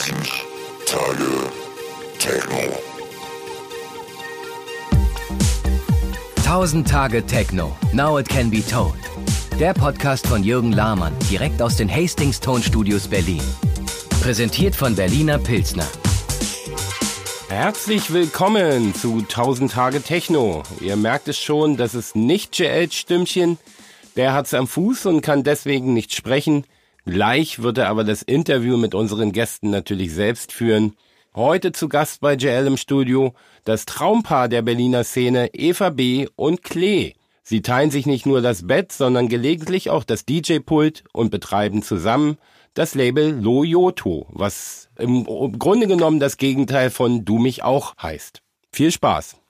Tausend Tage Techno. 1000 Tage Techno. Now it can be told. Der Podcast von Jürgen Lahmann, direkt aus den Hastings Tonstudios Berlin. Präsentiert von Berliner Pilsner. Herzlich willkommen zu 1000 Tage Techno. Ihr merkt es schon, das ist nicht JLs Stimmchen. Der hat's am Fuß und kann deswegen nicht sprechen. Gleich wird er aber das Interview mit unseren Gästen natürlich selbst führen. Heute zu Gast bei JL im Studio das Traumpaar der Berliner Szene Eva B. und Klee. Sie teilen sich nicht nur das Bett, sondern gelegentlich auch das DJ-Pult und betreiben zusammen das Label Loyoto, was im Grunde genommen das Gegenteil von Du mich auch heißt. Viel Spaß!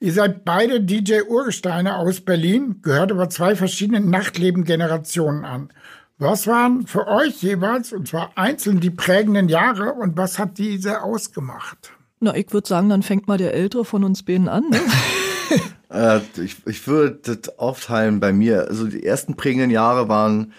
Ihr seid beide DJ-Urgesteine aus Berlin, gehört aber zwei verschiedenen Nachtleben-Generationen an. Was waren für euch jeweils, und zwar einzeln, die prägenden Jahre und was hat diese ausgemacht? Na, ich würde sagen, dann fängt mal der Ältere von uns beiden an. Ne? äh, ich, ich würde das aufteilen bei mir. Also die ersten prägenden Jahre waren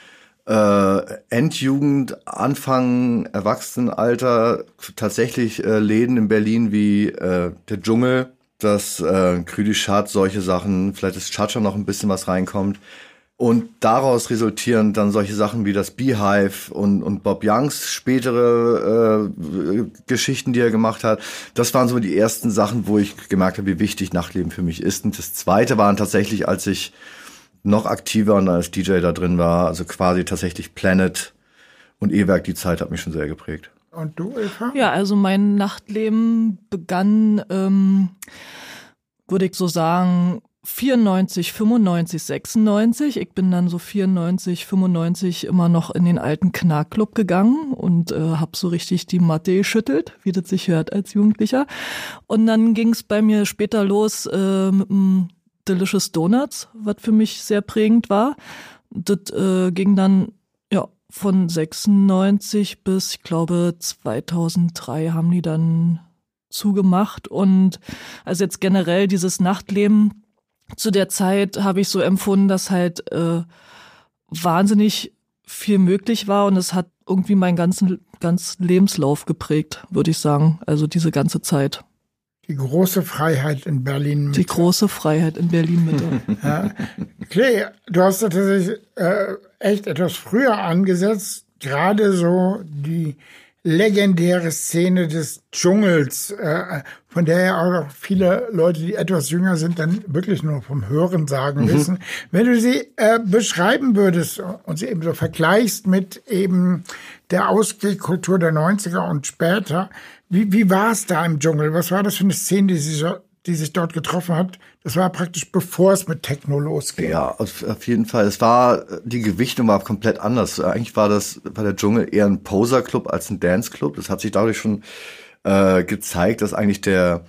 äh, Endjugend, Anfang Erwachsenenalter, tatsächlich äh, Läden in Berlin wie äh, der Dschungel, das äh, Krüdi Schat, solche Sachen, vielleicht ist Chacha noch ein bisschen was reinkommt. Und daraus resultieren dann solche Sachen wie das Beehive und, und Bob Youngs spätere äh, Geschichten, die er gemacht hat. Das waren so die ersten Sachen, wo ich gemerkt habe, wie wichtig Nachtleben für mich ist. Und das zweite waren tatsächlich, als ich noch aktiver und als DJ da drin war, also quasi tatsächlich Planet und E-Werk, die Zeit hat mich schon sehr geprägt. Und du, Eva? Ja, also mein Nachtleben begann, ähm, würde ich so sagen, 94, 95, 96. Ich bin dann so 94, 95 immer noch in den alten Knarkclub gegangen und äh, habe so richtig die Matte geschüttelt, wie das sich hört als Jugendlicher. Und dann ging es bei mir später los äh, mit dem Delicious Donuts, was für mich sehr prägend war. Das äh, ging dann ja von 96 bis ich glaube 2003 haben die dann zugemacht und also jetzt generell dieses Nachtleben zu der Zeit habe ich so empfunden, dass halt äh, wahnsinnig viel möglich war und es hat irgendwie meinen ganzen, ganzen Lebenslauf geprägt, würde ich sagen. Also diese ganze Zeit. Die große Freiheit in Berlin Mitte. Die große Freiheit in Berlin Mitte. ja. Klee, du hast tatsächlich äh, echt etwas früher angesetzt, gerade so die legendäre Szene des Dschungels, äh, von der ja auch viele Leute, die etwas jünger sind, dann wirklich nur vom Hören sagen mhm. wissen. Wenn du sie äh, beschreiben würdest und sie eben so vergleichst mit eben der Ausgehkultur der 90er und später, wie, wie war es da im Dschungel? Was war das für eine Szene, die sie so die sich dort getroffen hat, das war praktisch bevor es mit Techno losging. Ja, auf, jeden Fall. Es war, die Gewichtung war komplett anders. Eigentlich war das, war der Dschungel eher ein Poser-Club als ein Dance-Club. Das hat sich dadurch schon äh, gezeigt, dass eigentlich der,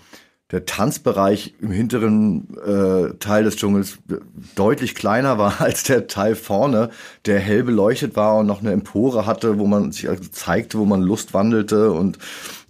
der Tanzbereich im hinteren äh, Teil des Dschungels deutlich kleiner war als der Teil vorne, der hell beleuchtet war und noch eine Empore hatte, wo man sich also zeigte, wo man Lust wandelte und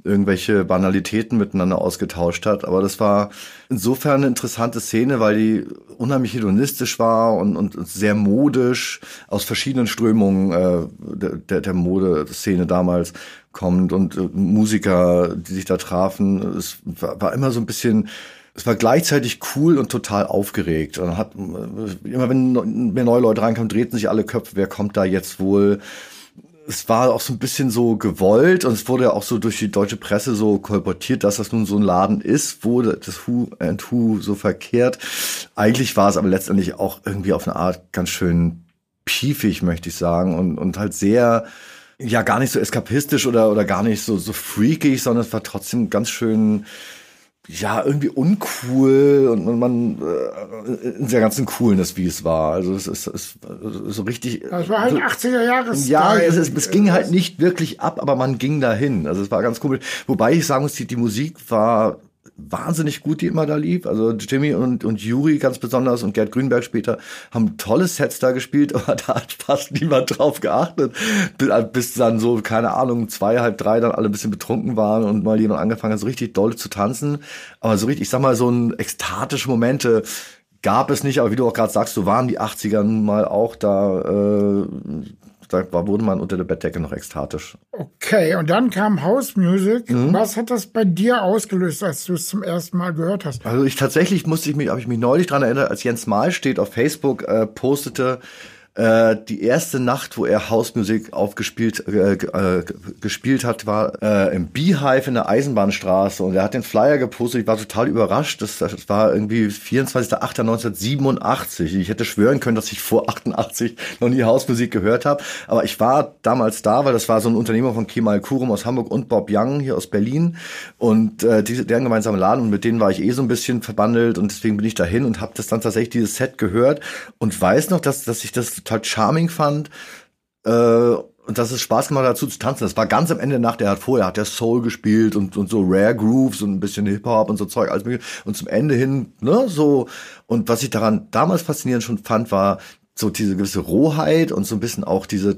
irgendwelche Banalitäten miteinander ausgetauscht hat. Aber das war insofern eine interessante Szene, weil die unheimlich hedonistisch war und, und sehr modisch aus verschiedenen Strömungen äh, der, der Modeszene damals kommt und äh, Musiker, die sich da trafen. Es war, war immer so ein bisschen es war gleichzeitig cool und total aufgeregt. Und hat immer wenn, wenn neue Leute reinkommen, drehten sich alle Köpfe, wer kommt da jetzt wohl? Es war auch so ein bisschen so gewollt und es wurde ja auch so durch die deutsche Presse so kolportiert, dass das nun so ein Laden ist, wo das Who and Who so verkehrt. Eigentlich war es aber letztendlich auch irgendwie auf eine Art ganz schön piefig, möchte ich sagen, und, und halt sehr, ja, gar nicht so eskapistisch oder, oder gar nicht so, so freakig, sondern es war trotzdem ganz schön, ja, irgendwie uncool und, und man äh, in der ganzen Coolness, wie es war. Also es ist, es, ist so richtig. Das war halt 80er Jahre. Ja, es, es, es ging halt nicht wirklich ab, aber man ging dahin. Also es war ganz cool. Wobei ich sagen muss, die, die Musik war wahnsinnig gut, die immer da lief. Also Jimmy und, und Juri ganz besonders und Gerd Grünberg später haben tolle Sets da gespielt, aber da hat fast niemand drauf geachtet. Bis dann so, keine Ahnung, zwei, halb drei dann alle ein bisschen betrunken waren und mal jemand angefangen hat, so richtig doll zu tanzen. Aber so richtig, ich sag mal, so ein ekstatische Momente gab es nicht, aber wie du auch gerade sagst, so waren die 80er nun mal auch da. Äh, da war, wurde man unter der Bettdecke noch ekstatisch. Okay, und dann kam House Music. Was hat das bei dir ausgelöst, als du es zum ersten Mal gehört hast? Also ich tatsächlich musste ich mich, habe ich mich neulich dran erinnert, als Jens Mahl steht auf Facebook äh, postete äh, die erste Nacht, wo er Hausmusik aufgespielt äh, äh, gespielt hat, war äh, im Beehive in der Eisenbahnstraße und er hat den Flyer gepostet. Ich war total überrascht. Das, das war irgendwie 24.08.1987. Ich hätte schwören können, dass ich vor 88 noch nie Hausmusik gehört habe. Aber ich war damals da, weil das war so ein Unternehmer von Kemal Kurum aus Hamburg und Bob Young hier aus Berlin und äh, diese, deren gemeinsamen Laden und mit denen war ich eh so ein bisschen verbandelt und deswegen bin ich dahin und habe das dann tatsächlich dieses Set gehört und weiß noch, dass, dass ich das charming fand. Äh, und dass es Spaß gemacht dazu zu tanzen. Das war ganz am Ende der Nacht. Er hat vorher hat der Soul gespielt und, und so Rare Grooves und ein bisschen Hip Hop und so Zeug alles mögliche. Und zum Ende hin, ne, so. Und was ich daran damals faszinierend schon fand, war so diese gewisse Rohheit und so ein bisschen auch diese,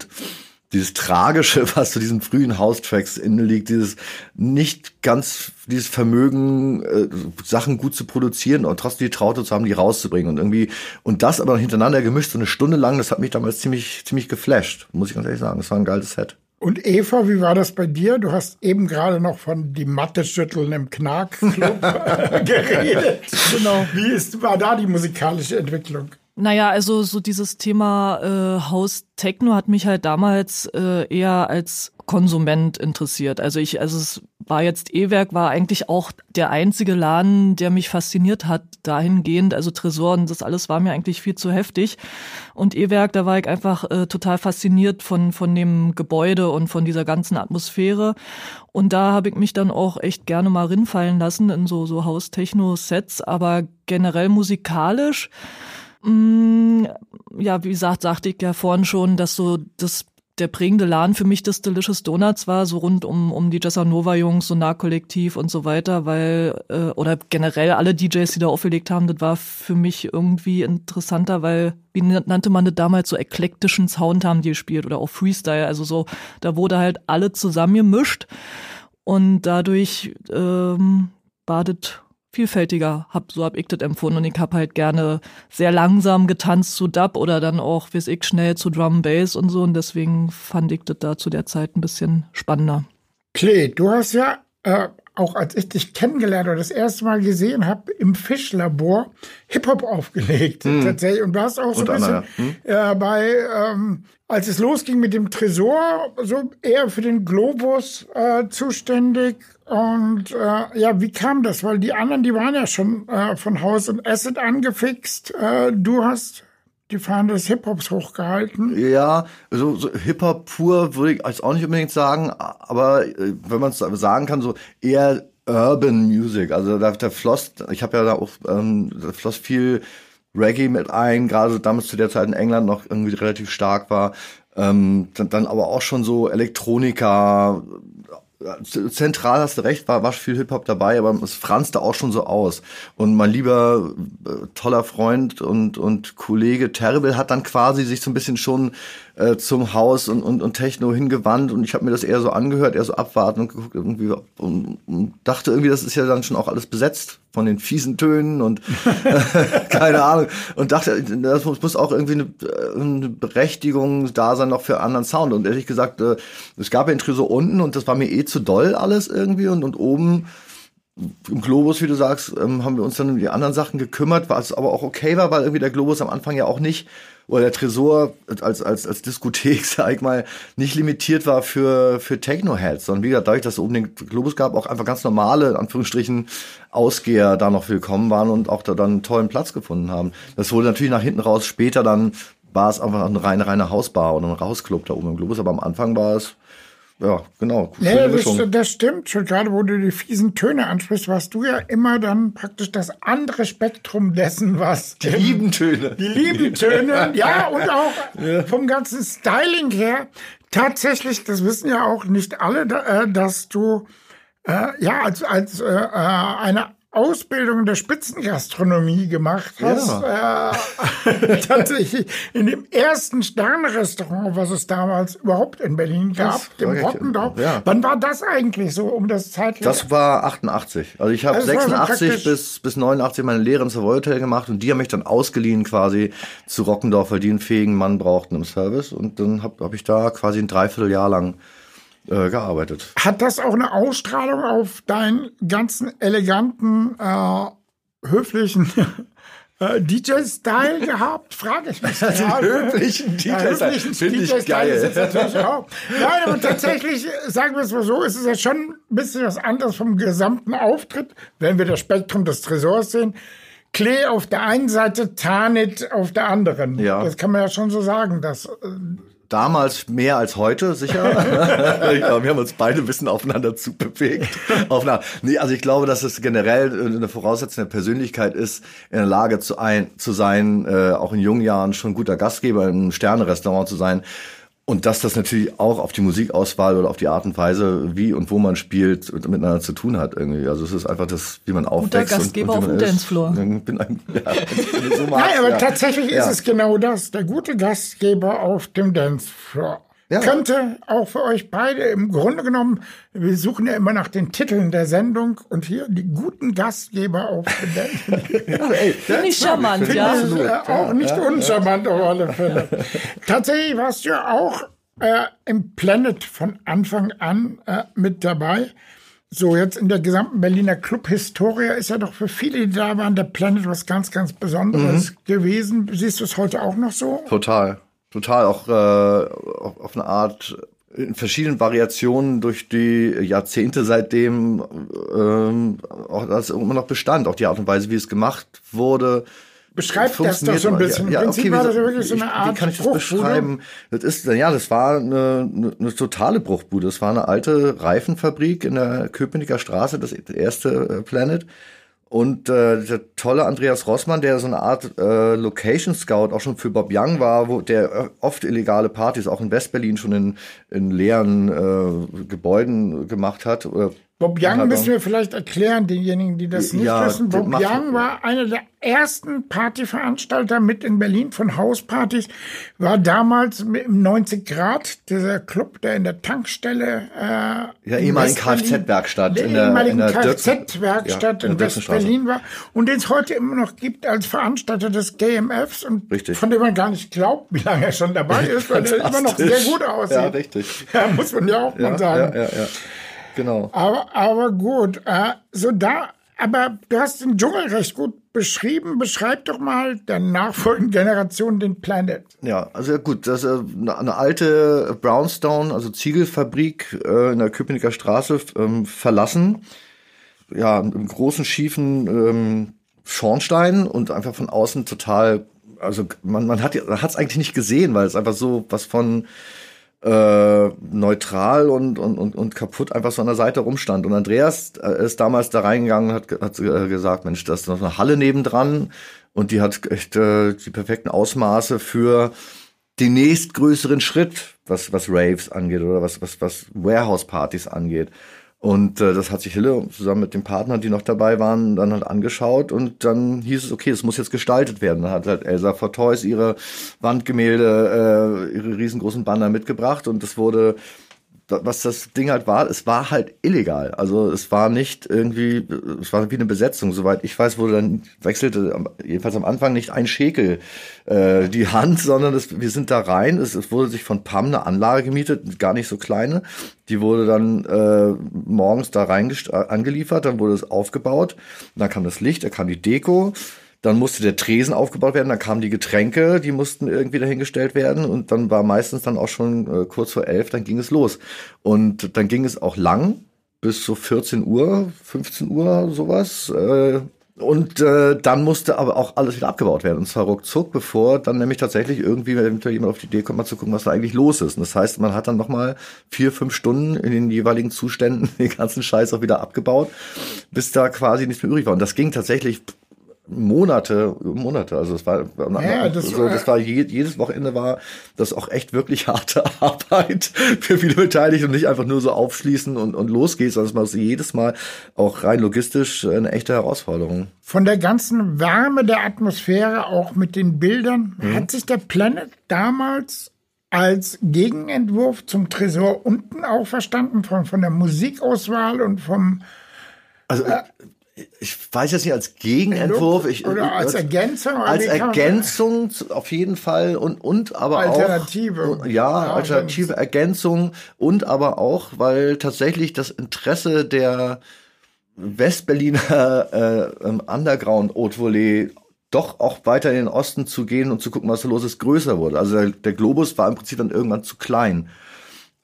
dieses Tragische, was zu diesen frühen House-Tracks inne liegt, dieses nicht ganz, dieses Vermögen, äh, Sachen gut zu produzieren und trotzdem die Traute zu haben, die rauszubringen und irgendwie, und das aber hintereinander gemischt, so eine Stunde lang, das hat mich damals ziemlich, ziemlich geflasht, muss ich ganz ehrlich sagen. Das war ein geiles Set. Und Eva, wie war das bei dir? Du hast eben gerade noch von die Matte schütteln im Knackclub geredet. Genau. Wie ist, war da die musikalische Entwicklung? Naja, also so dieses Thema äh, House Techno hat mich halt damals äh, eher als Konsument interessiert. Also ich, also es war jetzt E-Werk war eigentlich auch der einzige Laden, der mich fasziniert hat dahingehend. Also Tresor und das alles war mir eigentlich viel zu heftig. Und E-Werk, da war ich einfach äh, total fasziniert von von dem Gebäude und von dieser ganzen Atmosphäre. Und da habe ich mich dann auch echt gerne mal rinfallen lassen in so so House-Techno-Sets, aber generell musikalisch ja, wie gesagt, sagte ich ja vorhin schon, dass so das der prägende Laden für mich das Delicious Donuts war, so rund um, um die Jessanova-Jungs, Sonar-Kollektiv und so weiter, weil, äh, oder generell alle DJs, die da aufgelegt haben, das war für mich irgendwie interessanter, weil, wie nannte man das damals, so eklektischen Sound haben die gespielt oder auch Freestyle, also so, da wurde halt alle zusammen gemischt und dadurch ähm, das vielfältiger, hab, so hab ich das empfunden und ich hab halt gerne sehr langsam getanzt zu Dub oder dann auch, wie ich, schnell zu Drum Bass und so und deswegen fand ich das da zu der Zeit ein bisschen spannender. Klee, du hast ja äh, auch als ich dich kennengelernt oder das erste Mal gesehen habe, im Fischlabor Hip-Hop aufgelegt. Hm. Tatsächlich. Und du hast auch so ein bisschen hm. äh, bei, ähm, als es losging mit dem Tresor, so eher für den Globus äh, zuständig. Und äh, ja, wie kam das? Weil die anderen, die waren ja schon äh, von Haus und Asset angefixt. Äh, du hast die Fahne des Hip-Hops hochgehalten. Ja, so, so Hip-Hop pur würde ich jetzt auch nicht unbedingt sagen, aber äh, wenn man es sagen kann, so eher Urban Music. Also da, da floss, ich habe ja da auch, ähm, da floss viel Reggae mit ein, gerade damals zu der Zeit in England noch irgendwie relativ stark war. Ähm, dann, dann aber auch schon so Elektronika, zentral hast du recht, war, war viel Hip-Hop dabei, aber es franzte auch schon so aus. Und mein lieber äh, toller Freund und, und Kollege Terrible hat dann quasi sich so ein bisschen schon äh, zum Haus und, und, und Techno hingewandt und ich habe mir das eher so angehört, eher so abwarten und geguckt irgendwie und, und dachte irgendwie, das ist ja dann schon auch alles besetzt von den fiesen Tönen und keine Ahnung. Und dachte, das muss auch irgendwie eine, eine, Berechtigung da sein noch für anderen Sound. Und ehrlich gesagt, äh, es gab ja so unten und das war mir eh zu doll alles irgendwie. Und, und oben im Globus, wie du sagst, ähm, haben wir uns dann um die anderen Sachen gekümmert, was aber auch okay war, weil irgendwie der Globus am Anfang ja auch nicht oder der Tresor als, als, als Diskothek, sag ich mal, nicht limitiert war für, für Techno-Heads, sondern wie gesagt, dadurch, dass es oben den Globus gab, auch einfach ganz normale, in Anführungsstrichen, Ausgeher da noch willkommen waren und auch da dann einen tollen Platz gefunden haben. Das wurde natürlich nach hinten raus später dann war es einfach eine reine, reine Hausbar oder ein Rausclub da oben im Globus, aber am Anfang war es ja, genau. Nee, das, das, stimmt. Schon gerade, wo du die fiesen Töne ansprichst, warst du ja immer dann praktisch das andere Spektrum dessen, was. Die lieben Töne. Die lieben Töne, ja, und auch ja. vom ganzen Styling her. Tatsächlich, das wissen ja auch nicht alle, äh, dass du, äh, ja, als, als äh, eine Ausbildung in der Spitzengastronomie gemacht hast. Äh, tatsächlich in dem ersten Sternrestaurant, was es damals überhaupt in Berlin gab, Das dem Rockendorf. ja. Wann war das eigentlich so, um das Zeitlich? Das war 88. Also ich habe Also es war so 86 bis, bis 89 meine Lehre im Savoy Hotel gemacht und die haben mich dann ausgeliehen quasi zu Rockendorf, weil die einen fähigen Mann brauchten im Service. Und dann habe hab ich da quasi ein Dreivierteljahr lang äh, gearbeitet. Hat das auch eine Ausstrahlung auf deinen ganzen eleganten, äh, höflichen äh, DJ-Style gehabt? Frage ich mich. höflichen Ja, DJ-Style. höflichen ich DJ-Style geil. ist jetzt natürlich auch. Nein, aber tatsächlich, sagen wir es mal so, ist es ja schon ein bisschen was anderes vom gesamten Auftritt, wenn wir das Spektrum des Tresors sehen. Klee auf der einen Seite, Tanit auf der anderen. Ja. Das kann man ja schon so sagen, dass äh, Damals mehr als heute, sicher. ich glaube, wir haben uns beide ein bisschen aufeinander zubewegt. Auf einer, nee, also ich glaube, dass es generell eine voraussetzende Persönlichkeit ist, in der Lage zu, ein, zu sein, äh, auch in jungen Jahren schon guter Gastgeber im Sterne-Restaurant zu sein. Und dass das natürlich auch auf die Musikauswahl oder auf die Art und Weise, wie und wo man spielt, mit- miteinander zu tun hat irgendwie. Also es ist einfach das, wie man aufwächst. und- Gastgeber und, wie auf dem. Dancefloor. Bin ein, ja, so Nein, aber ja. tatsächlich Ja. ist es genau das. Der gute Gastgeber auf dem Dancefloor. Ja. Könnte auch für euch beide im Grunde genommen, wir suchen ja immer nach den Titeln der Sendung und hier die guten Gastgeber auf. Ja, ey, Finde ich charmant, ja. ich, äh, auch nicht uncharmant auf alle Fälle. Tatsächlich warst du ja auch äh, im Planet von Anfang an äh, mit dabei. So, jetzt in der gesamten Berliner Club-Historie ist ja doch für viele, die da waren, der Planet was ganz, ganz Besonderes gewesen. Siehst du es heute auch noch so? Total. Total. Auch äh, auf auf eine Art in verschiedenen Variationen durch die Jahrzehnte seitdem ähm, auch das immer noch bestand. Auch die Art und Weise, wie es gemacht wurde. Beschreib das doch so ein bisschen. Ja, ja, okay, war wie, das ja wirklich so eine Wie Art kann ich das Bruchbude. beschreiben? Das ist, ja, das war eine, eine, eine totale Bruchbude. Das war eine alte Reifenfabrik in der Köpenicker Straße, das erste äh, Planet. Und äh, der tolle Andreas Rossmann, der so eine Art äh, Location Scout auch schon für Bob Young war, wo der äh, oft illegale Partys auch in Westberlin schon in, in leeren äh, Gebäuden gemacht hat. Oder Bob Young hat müssen wir vielleicht erklären, denjenigen, die das nicht Ja, wissen. Bob Young war einer der ersten Partyveranstalter mit in Berlin von Hauspartys, war damals mit im 90 Grad, dieser Club, der in der Tankstelle äh, Ja, ehemaligen Kfz-Werkstatt in der- ehemaligen Kfz-Werkstatt in in. West-Berlin war und den es heute immer noch gibt als Veranstalter des GMFs und Richtig. von dem man gar nicht glaubt, wie lange er schon dabei ist, weil er immer noch sehr gut aussieht. Ja, richtig. Ja, muss man ja auch mal sagen. ja, ja, ja. Genau. Aber, aber gut, äh, so da, aber du hast den Dschungel recht gut beschrieben. Beschreib doch mal der nachfolgenden Generation den Planet. Ja, also gut, das ist eine, eine alte Brownstone, also Ziegelfabrik äh, in der Köpenicker Straße ähm, verlassen. Ja, im großen schiefen ähm, Schornstein und einfach von außen total, also man, man hat es eigentlich nicht gesehen, weil es einfach so was von äh, neutral und, und, und, und kaputt einfach so an der Seite rumstand. Und Andreas äh, ist damals da reingegangen und hat, hat äh, gesagt, Mensch, da ist noch eine Halle nebendran und die hat echt äh, die perfekten Ausmaße für den nächstgrößeren Schritt, was, was Raves angeht oder was, was, was Warehouse-Partys angeht. Und äh, das hat sich Hille zusammen mit den Partnern, die noch dabei waren, dann halt angeschaut und dann hieß es, okay, es muss jetzt gestaltet werden. Dann hat halt Elsa for Toys ihre Wandgemälde, äh, ihre riesengroßen Banner mitgebracht und das wurde, was das Ding halt war, es war halt illegal. Also es war nicht irgendwie, es war wie eine Besetzung. Soweit ich weiß, wurde dann wechselte jedenfalls am Anfang nicht ein Schekel äh, die Hand, sondern es, wir sind da rein. Es, es wurde sich von PAM eine Anlage gemietet, gar nicht so kleine. Die wurde dann äh, morgens da rein angeliefert, dann wurde es aufgebaut. Dann kam das Licht, da kam die Deko. Dann musste der Tresen aufgebaut werden, dann kamen die Getränke, die mussten irgendwie dahingestellt werden und dann war meistens dann auch schon äh, kurz vor elf, dann ging es los. Und dann ging es auch lang, bis so 14 Uhr, 15 Uhr, sowas. Äh, und äh, dann musste aber auch alles wieder abgebaut werden. Und zwar ruckzuck, bevor dann nämlich tatsächlich irgendwie eventuell jemand auf die Idee kommt, mal zu gucken, was da eigentlich los ist. Und das heißt, man hat dann nochmal vier, fünf Stunden in den jeweiligen Zuständen den ganzen Scheiß auch wieder abgebaut, bis da quasi nichts mehr übrig war. Und das ging tatsächlich Monate, Monate. Also es war, Ja, das so, war- das war je, jedes Wochenende war das auch echt wirklich harte Arbeit für viele Beteiligte und nicht einfach nur so aufschließen und, und los geht's, sondern es war jedes Mal auch rein logistisch eine echte Herausforderung. Von der ganzen Wärme der Atmosphäre, auch mit den Bildern, Mhm. hat sich der Planet damals als Gegenentwurf zum Tresor unten auch verstanden, von, von der Musikauswahl und vom Also ich weiß jetzt nicht als Gegenentwurf, ich, oder als Ergänzung. als Ergänzung zu- auf jeden Fall und und aber Alternative. auch ja, Ja, alternative Ergänzung und aber auch weil tatsächlich das Interesse der Westberliner äh, ähm, Underground Haute Volée doch auch weiter in den Osten zu gehen und zu gucken, was da los ist, größer wurde. Also der, der Globus war im Prinzip dann irgendwann zu klein.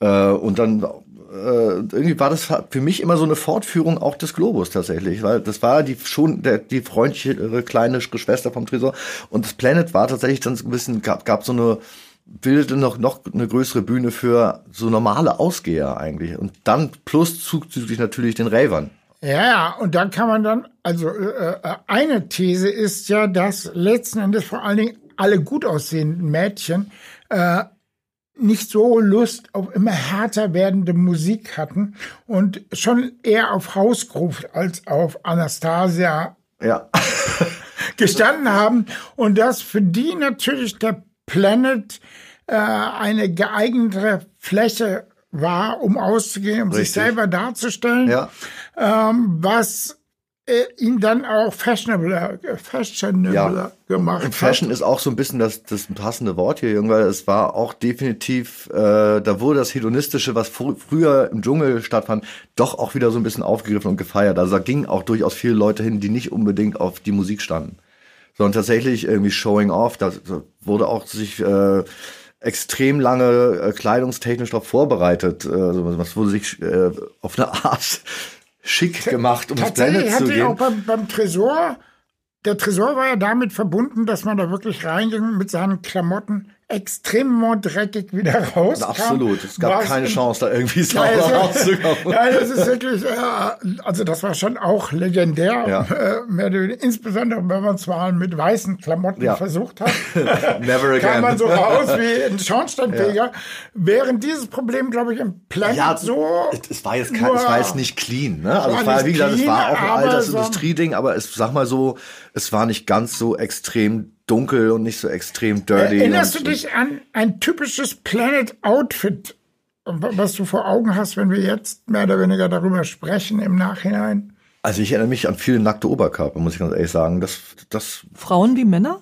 Äh, und dann äh, irgendwie war das für mich immer so eine Fortführung auch des Globus tatsächlich, weil das war die schon der, die freundlichere kleine Geschwister vom Tresor und das Planet war tatsächlich dann so ein bisschen gab, gab so eine bildete noch noch eine größere Bühne für so normale Ausgeher eigentlich und dann plus zuzüglich natürlich den Ravern. Ja, ja, und da kann man dann, also äh, äh, eine These ist ja, dass letzten Endes vor allen Dingen alle gut aussehenden Mädchen äh, nicht so Lust auf immer härter werdende Musik hatten und schon eher auf Hausgruf als auf Anastasia Ja. gestanden haben und dass für die natürlich der Planet äh, eine geeignete Fläche war, um auszugehen, um sich Richtig. selber darzustellen, Ja. ähm, was ihn dann auch fashionabler, äh, fashionabler Ja. gemacht Und Fashion hat. ist auch so ein bisschen das, das passende Wort hier, weil es war auch definitiv, äh, da wurde das Hedonistische, was fr früher im Dschungel stattfand, doch auch wieder so ein bisschen aufgegriffen und gefeiert. Also da gingen auch durchaus viele Leute hin, die nicht unbedingt auf die Musik standen, sondern tatsächlich irgendwie showing off. Da da wurde auch sich äh, extrem lange äh, kleidungstechnisch darauf vorbereitet. Äh, also was wurde sich äh, auf eine Art schick gemacht, um Tatsächlich Planet zu hatte ich auch gehen. beim, beim Tresor, der Tresor war ja damit verbunden, dass man da wirklich reinging mit seinen Klamotten extrem dreckig wieder rauskam. Absolut. Es gab keine in- Chance, da irgendwie Ja, sauber es- rauszukommen. Ja, das ist wirklich, äh, also das war schon auch legendär, Ja. äh, mehr oder weniger, insbesondere wenn man es mal mit weißen Klamotten Ja. versucht hat. Never again. Kam man so raus wie ein Schornsteinfeger. Während dieses Problem, glaube ich, im Planet Ja, so. es, war jetzt kein, es war jetzt nicht clean, ne? Also es war, wie gesagt, es war auch ein aber altes so- Industrieding, aber es, sag mal so, es war nicht ganz so extrem dunkel und nicht so extrem dirty. Erinnerst du dich an ein typisches Planet-Outfit, was du vor Augen hast, wenn wir jetzt mehr oder weniger darüber sprechen im Nachhinein? Also ich erinnere mich an viele nackte Oberkörper, muss ich ganz ehrlich sagen. Das, das Frauen wie Männer?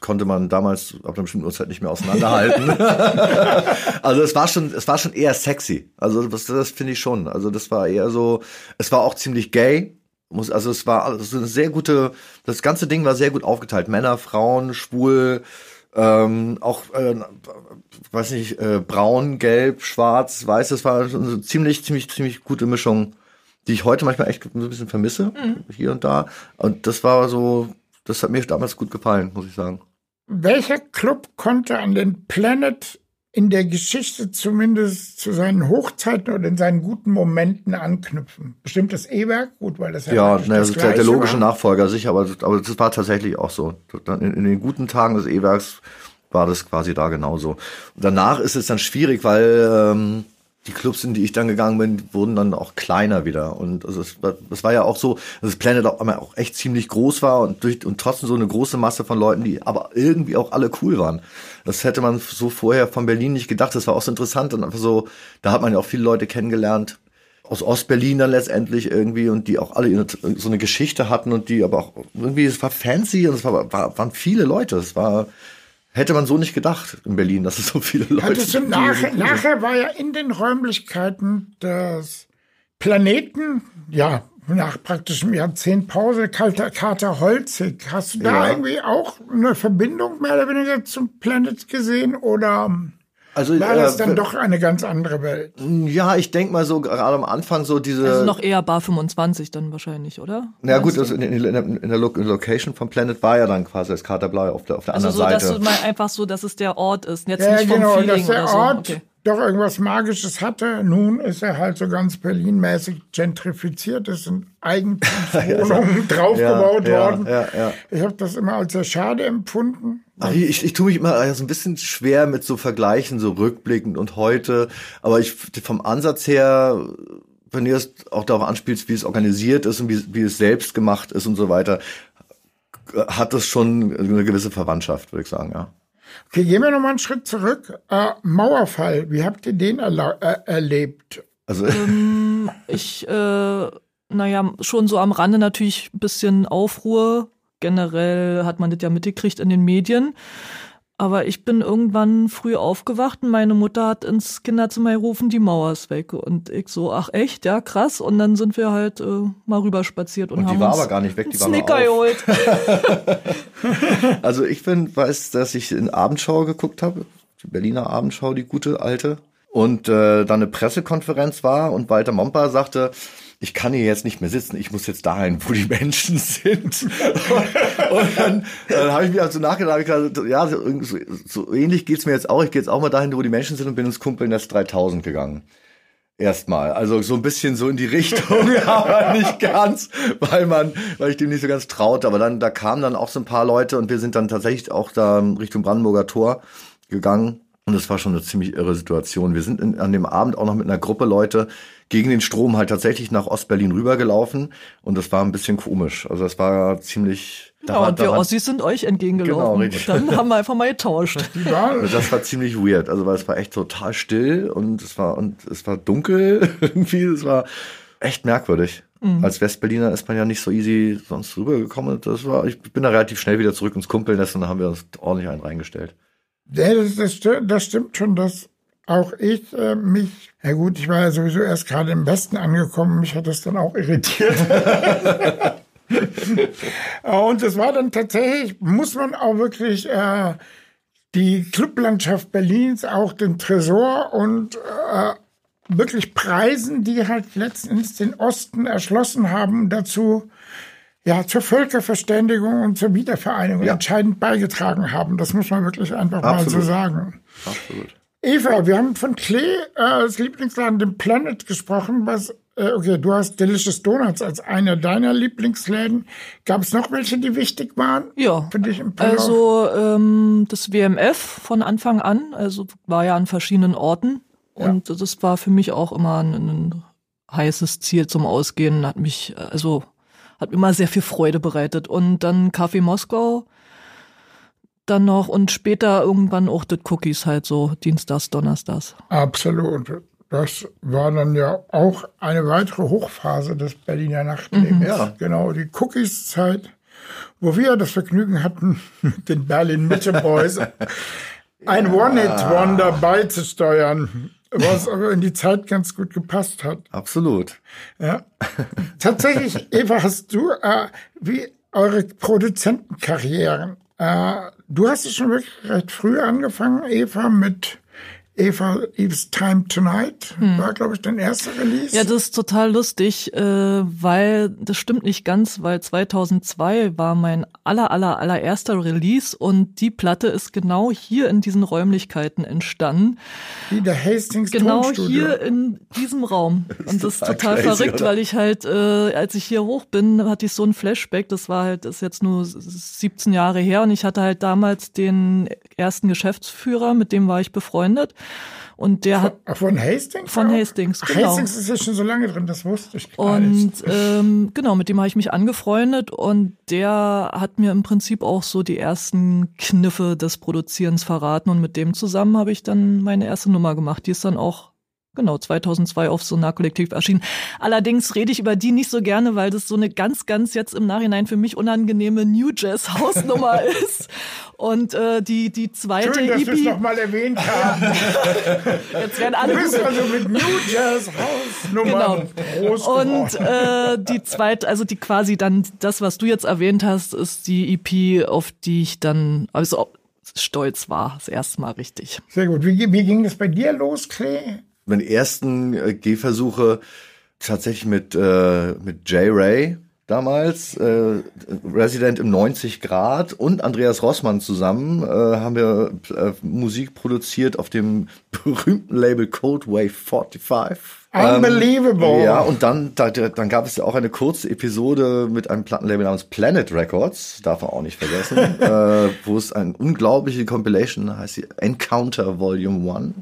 konnte man damals ab einer bestimmten Uhrzeit nicht mehr auseinanderhalten. also es war schon, es war schon eher sexy. Also das, das finde ich schon. Also das war eher so, es war auch ziemlich gay. Muss, also es war also eine sehr gute, das ganze Ding war sehr gut aufgeteilt. Männer, Frauen, schwul, ähm, auch, äh, weiß nicht, äh, braun, gelb, schwarz, weiß. Das war eine ziemlich, ziemlich, ziemlich gute Mischung, die ich heute manchmal echt so ein bisschen vermisse, hier und da. Und das war so, das hat mir damals gut gefallen, muss ich sagen. Welcher Club konnte an den Planet in der Geschichte zumindest zu seinen Hochzeiten oder in seinen guten Momenten anknüpfen? Bestimmt das E-Werk, gut, weil das ja, Ja, ne, das das ist der, logische war. Nachfolger, sicher, aber, aber das war tatsächlich auch so. In, in den guten Tagen des E-Werks war das quasi da genauso. Danach ist es dann schwierig, weil ähm, die Clubs, in die ich dann gegangen bin, wurden dann auch kleiner wieder. Und also es, war- es war ja auch so, dass das Planet auch, einmal auch echt ziemlich groß war und, durch, und trotzdem so eine große Masse von Leuten, die aber irgendwie auch alle cool waren. Das hätte man so vorher von Berlin nicht gedacht. Das war auch so interessant und einfach so, da hat man ja auch viele Leute kennengelernt aus Ostberlin dann letztendlich irgendwie und die auch alle so eine Geschichte hatten und die aber auch irgendwie, es war fancy und es war, war, waren viele Leute. Es war, hätte man so nicht gedacht in Berlin, dass es so viele Leute Hattest du nachher, nachher war ja in den Räumlichkeiten des Planeten, ja, nach praktisch einem Jahrzehnt Pause, Kater, Kater Holzig. Hast du da Ja. irgendwie auch eine Verbindung mehr oder weniger zum Planet gesehen oder Also, war das äh, dann doch eine ganz andere Welt? Ja, ich denk mal so, gerade am Anfang so diese. Also noch eher Bar 25 dann wahrscheinlich, oder? na gut, Meinst du? also in, in, in, der- in der Lo- Location vom Planet war ja dann quasi das Katerblau auf der, auf der also anderen so, dass Seite. du mal einfach so, dass es der Ort ist, jetzt Ja, nicht vom genau, Feeling dass der oder so. Ort Okay. Doch irgendwas Magisches hatte. Nun ist er halt so ganz Berlin-mäßig gentrifiziert. Es sind Eigentumswohnungen draufgebaut ja, worden. Ja, ja, ich habe das immer als sehr schade empfunden. Ach, ich, ich tue mich immer so ein bisschen schwer mit so Vergleichen, so rückblickend und heute. Aber ich vom Ansatz her, wenn du es auch darauf anspielst, wie es organisiert ist und wie, wie es selbst gemacht ist und so weiter, hat das schon eine gewisse Verwandtschaft, würde ich sagen, ja. Okay, gehen wir noch mal einen Schritt zurück. Äh, Mauerfall, wie habt ihr den erla- äh, erlebt? Also Ähm, ich, äh, naja, schon so am Rande natürlich ein bisschen Aufruhr. Generell hat man das ja mitgekriegt in den Medien. Aber ich bin irgendwann früh aufgewacht und meine Mutter hat ins Kinderzimmer gerufen, die Mauer ist weg. Und ich so, ach echt, ja krass. Und dann sind wir halt äh, mal rüber spaziert und, Und die haben war uns aber gar nicht weg, die war Snicker geholt. Also ich bin, weiß, dass ich in Abendschau geguckt habe, die Berliner Abendschau, die gute alte, und äh, dann eine Pressekonferenz war und Walter Momper sagte, ich kann hier jetzt nicht mehr sitzen, ich muss jetzt dahin, wo die Menschen sind. und, und dann, dann habe ich mir also nachgedacht, ich gesagt, ja, so, so, ähnlich geht's mir jetzt auch. Ich gehe jetzt auch mal dahin, wo die Menschen sind und bin ins Kumpelnest 3000 gegangen. Erstmal. Also so ein bisschen so in die Richtung, aber nicht ganz, weil man, weil ich dem nicht so ganz traute. Aber dann, da kamen dann auch so ein paar Leute und wir sind dann tatsächlich auch da Richtung Brandenburger Tor gegangen. Und es war schon eine ziemlich irre Situation. Wir sind in, an dem Abend auch noch mit einer Gruppe Leute gegen den Strom halt tatsächlich nach Ostberlin rübergelaufen. Und das war ein bisschen komisch. Also das war ziemlich. da Ja, war- und da wir Ossis sind euch entgegengelaufen. Genau, richtig. Dann haben wir einfach mal getauscht. Die war, Also das war ziemlich weird. Also weil es war echt total still und es war und es war dunkel irgendwie. Es war echt merkwürdig. Als Westberliner ist man ja nicht so easy sonst rübergekommen. Das war, ich bin da relativ schnell wieder zurück ins Kumpelnest und dann haben wir uns ordentlich einen reingestellt. Ja, das, das, das stimmt schon, dass auch ich äh, mich, ja gut, ich war ja sowieso erst gerade im Westen angekommen, mich hat das dann auch irritiert. Und es war dann tatsächlich, muss man auch wirklich äh, die Clublandschaft Berlins, auch den Tresor und äh, wirklich preisen, die halt letzten Endes den Osten erschlossen haben, dazu ja zur Völkerverständigung und zur Wiedervereinigung entscheidend beigetragen haben. Das muss man wirklich einfach mal so Absolut. sagen. Absolut. Eva, wir haben von Klee äh, als Lieblingsladen dem Planet gesprochen. Was, äh, okay, du hast Delicious Donuts als einer deiner Lieblingsläden. Gab es noch welche, die wichtig waren? Ja. Für dich im Verlauf? Also ähm, das WMF von Anfang an, also war ja an verschiedenen Orten und das war für mich auch immer ein, ein heißes Ziel zum Ausgehen, hat mich also hat mir immer sehr viel Freude bereitet und dann Kaffee Moskau dann noch und später irgendwann auch das Cookies halt so Dienstags, Donnerstags. Absolut. Das war dann ja auch eine weitere Hochphase des Berliner Nachtlebens. Ja. Genau, die Cookies-Zeit, wo wir das Vergnügen hatten, mit den Berlin Mitte Boys ein One-Hit-Wonder beizusteuern, was aber in die Zeit ganz gut gepasst hat. Absolut. Ja. Tatsächlich, Eva, hast du, äh, wie eure Produzentenkarrieren, äh, du hast es schon wirklich recht früh angefangen, Eva, mit Eva Eve's Time Tonight. War, glaube ich, dein erster Release. Hm. Ja, das ist total lustig, äh, weil das stimmt nicht ganz, weil 2002 war mein aller aller allererster Release und die Platte ist genau hier in diesen Räumlichkeiten entstanden. Wie der Hastings Genau Tonstudio. hier in diesem Raum. Und das ist total total crazy, verrückt, oder? weil ich halt, äh, als ich hier hoch bin, hatte ich so ein Flashback. Das war halt, das ist jetzt nur 17 Jahre her und ich hatte halt damals den ersten Geschäftsführer, mit dem war ich befreundet. Und der hat von Hastings? Von? Hastings, genau. Hastings ist ja schon so lange drin, das wusste ich gar nicht. Und ähm, genau, mit dem habe ich mich angefreundet und der hat mir im Prinzip auch so die ersten Kniffe des Produzierens verraten und mit dem zusammen habe ich dann meine erste Nummer gemacht. Die ist dann auch genau 2002 auf Sonar Kollektiv erschienen. Allerdings rede ich über die nicht so gerne, weil das so eine ganz, ganz jetzt im Nachhinein für mich unangenehme New Jazz Hausnummer ist. Und äh, die die zweite Schön, dass EP, nochmal erwähnt haben. jetzt werden alle Du bist also mit New Jazz Hausnummern groß Und äh, die zweite, also die quasi dann das, was du jetzt erwähnt hast, ist die EP, auf die ich dann also stolz war, das erste Mal richtig. Sehr gut. Wie, wie ging das bei dir los, Klee? Meine ersten äh, Gehversuche tatsächlich mit, äh, mit J. Ray, damals, äh, Resident im 90 Grad und Andreas Rossmann zusammen äh, haben wir äh, Musik produziert auf dem berühmten Label Code Wave 45. Unbelievable. Ähm, ja, und dann, da, dann gab es ja auch eine kurze Episode mit einem Plattenlabel namens Planet Records, darf man auch nicht vergessen, äh, wo es eine unglaubliche Compilation heißt, Encounter Volume 1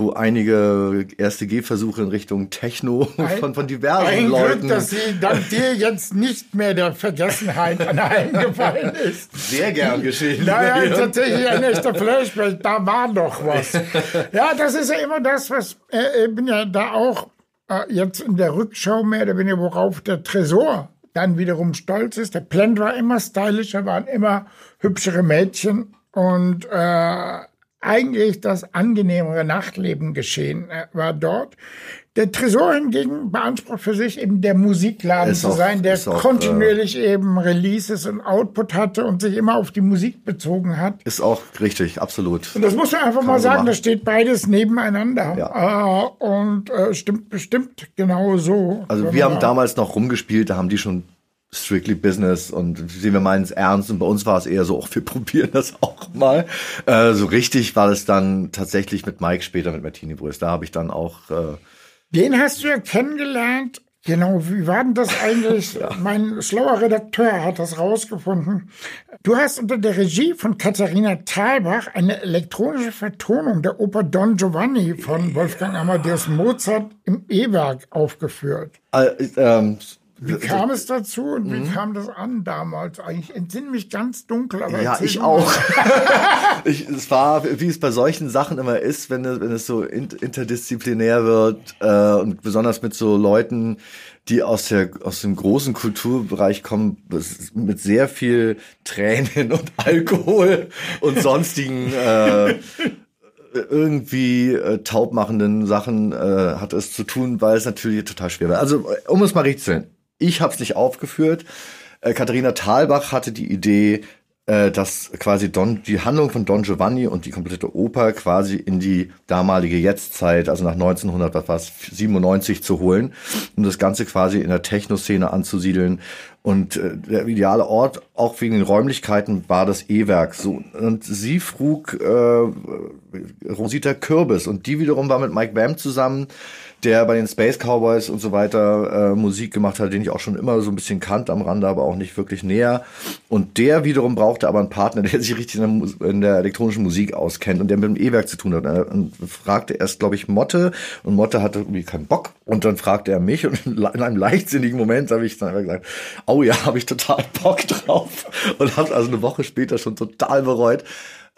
wo einige erste Gehversuche in Richtung Techno von, von diversen Ein Leuten. Glück, dass sie dank dir jetzt nicht mehr der Vergessenheit an allen gefallen ist. sehr gern geschehen. Naja, tatsächlich ein echter Flashback, da war doch was. Ja, das ist ja immer das, was, äh, ich bin ja da auch äh, jetzt in der Rückschau mehr oder weniger, worauf der Tresor dann wiederum stolz ist. Der Blend war immer stylischer, waren immer hübschere Mädchen und äh, eigentlich das angenehmere Nachtleben geschehen äh, war dort. Der Tresor hingegen beansprucht für sich eben der Musikladen Ist zu auch- sein, der ist auch, äh, kontinuierlich eben Releases und Output hatte und sich immer auf die Musik bezogen hat. Ist auch richtig, absolut. Und das muss man einfach mal man so sagen, machen. da steht beides nebeneinander. Ja. Äh, und äh, stimmt bestimmt genau so. Also wir haben damals noch rumgespielt, da haben die schon strictly business und sehen wir meinen es ernst und bei uns war es eher so, ach, wir probieren das auch mal. Äh, so richtig war es dann tatsächlich mit Mike später mit Martini Brüss. Da habe ich dann auch äh, Den hast du ja kennengelernt. Genau, wie war denn das eigentlich? Mein schlauer Redakteur hat das rausgefunden. Du hast unter der Regie von Katharina Thalbach eine elektronische Vertonung der Oper Don Giovanni von Wolfgang Amadeus Mozart im E-Werk aufgeführt. äh, ähm, Wie kam es dazu und wie kam das an damals? Eigentlich entsinne mich ganz dunkel, aber Ja, ich auch. ich, es war, wie es bei solchen Sachen immer ist, wenn es, wenn es so in, interdisziplinär wird äh, und besonders mit so Leuten, die aus der aus dem großen Kulturbereich kommen, mit sehr viel Tränen und Alkohol und sonstigen äh, irgendwie äh, taubmachenden Sachen äh, hat es zu tun, weil es natürlich total schwer war. Also äh, um es mal richtig zu sehen, ich habe es nicht aufgeführt. Äh, Katharina Thalbach hatte die Idee, äh, dass quasi Don, die Handlung von Don Giovanni und die komplette Oper quasi in die damalige Jetztzeit, also nach 1900, was war's, 97 zu holen, um das Ganze quasi in der Techno-Szene anzusiedeln. Und äh, der ideale Ort, auch wegen den Räumlichkeiten, war das E-Werk. So, und sie frug äh, Rosita Kürbis und die wiederum war mit Mike Bam zusammen, der bei den Space Cowboys und so weiter äh, Musik gemacht hat, den ich auch schon immer so ein bisschen kannte am Rande, aber auch nicht wirklich näher. Und der wiederum brauchte aber einen Partner, der sich richtig in der, in der elektronischen Musik auskennt und der mit dem E-Werk zu tun hat. Und fragte erst, glaube ich, Motte und Motte hatte irgendwie keinen Bock. Und dann fragte er mich und in einem leichtsinnigen Moment habe ich dann einfach gesagt, oh ja, habe ich total Bock drauf. Und habe also eine Woche später schon total bereut.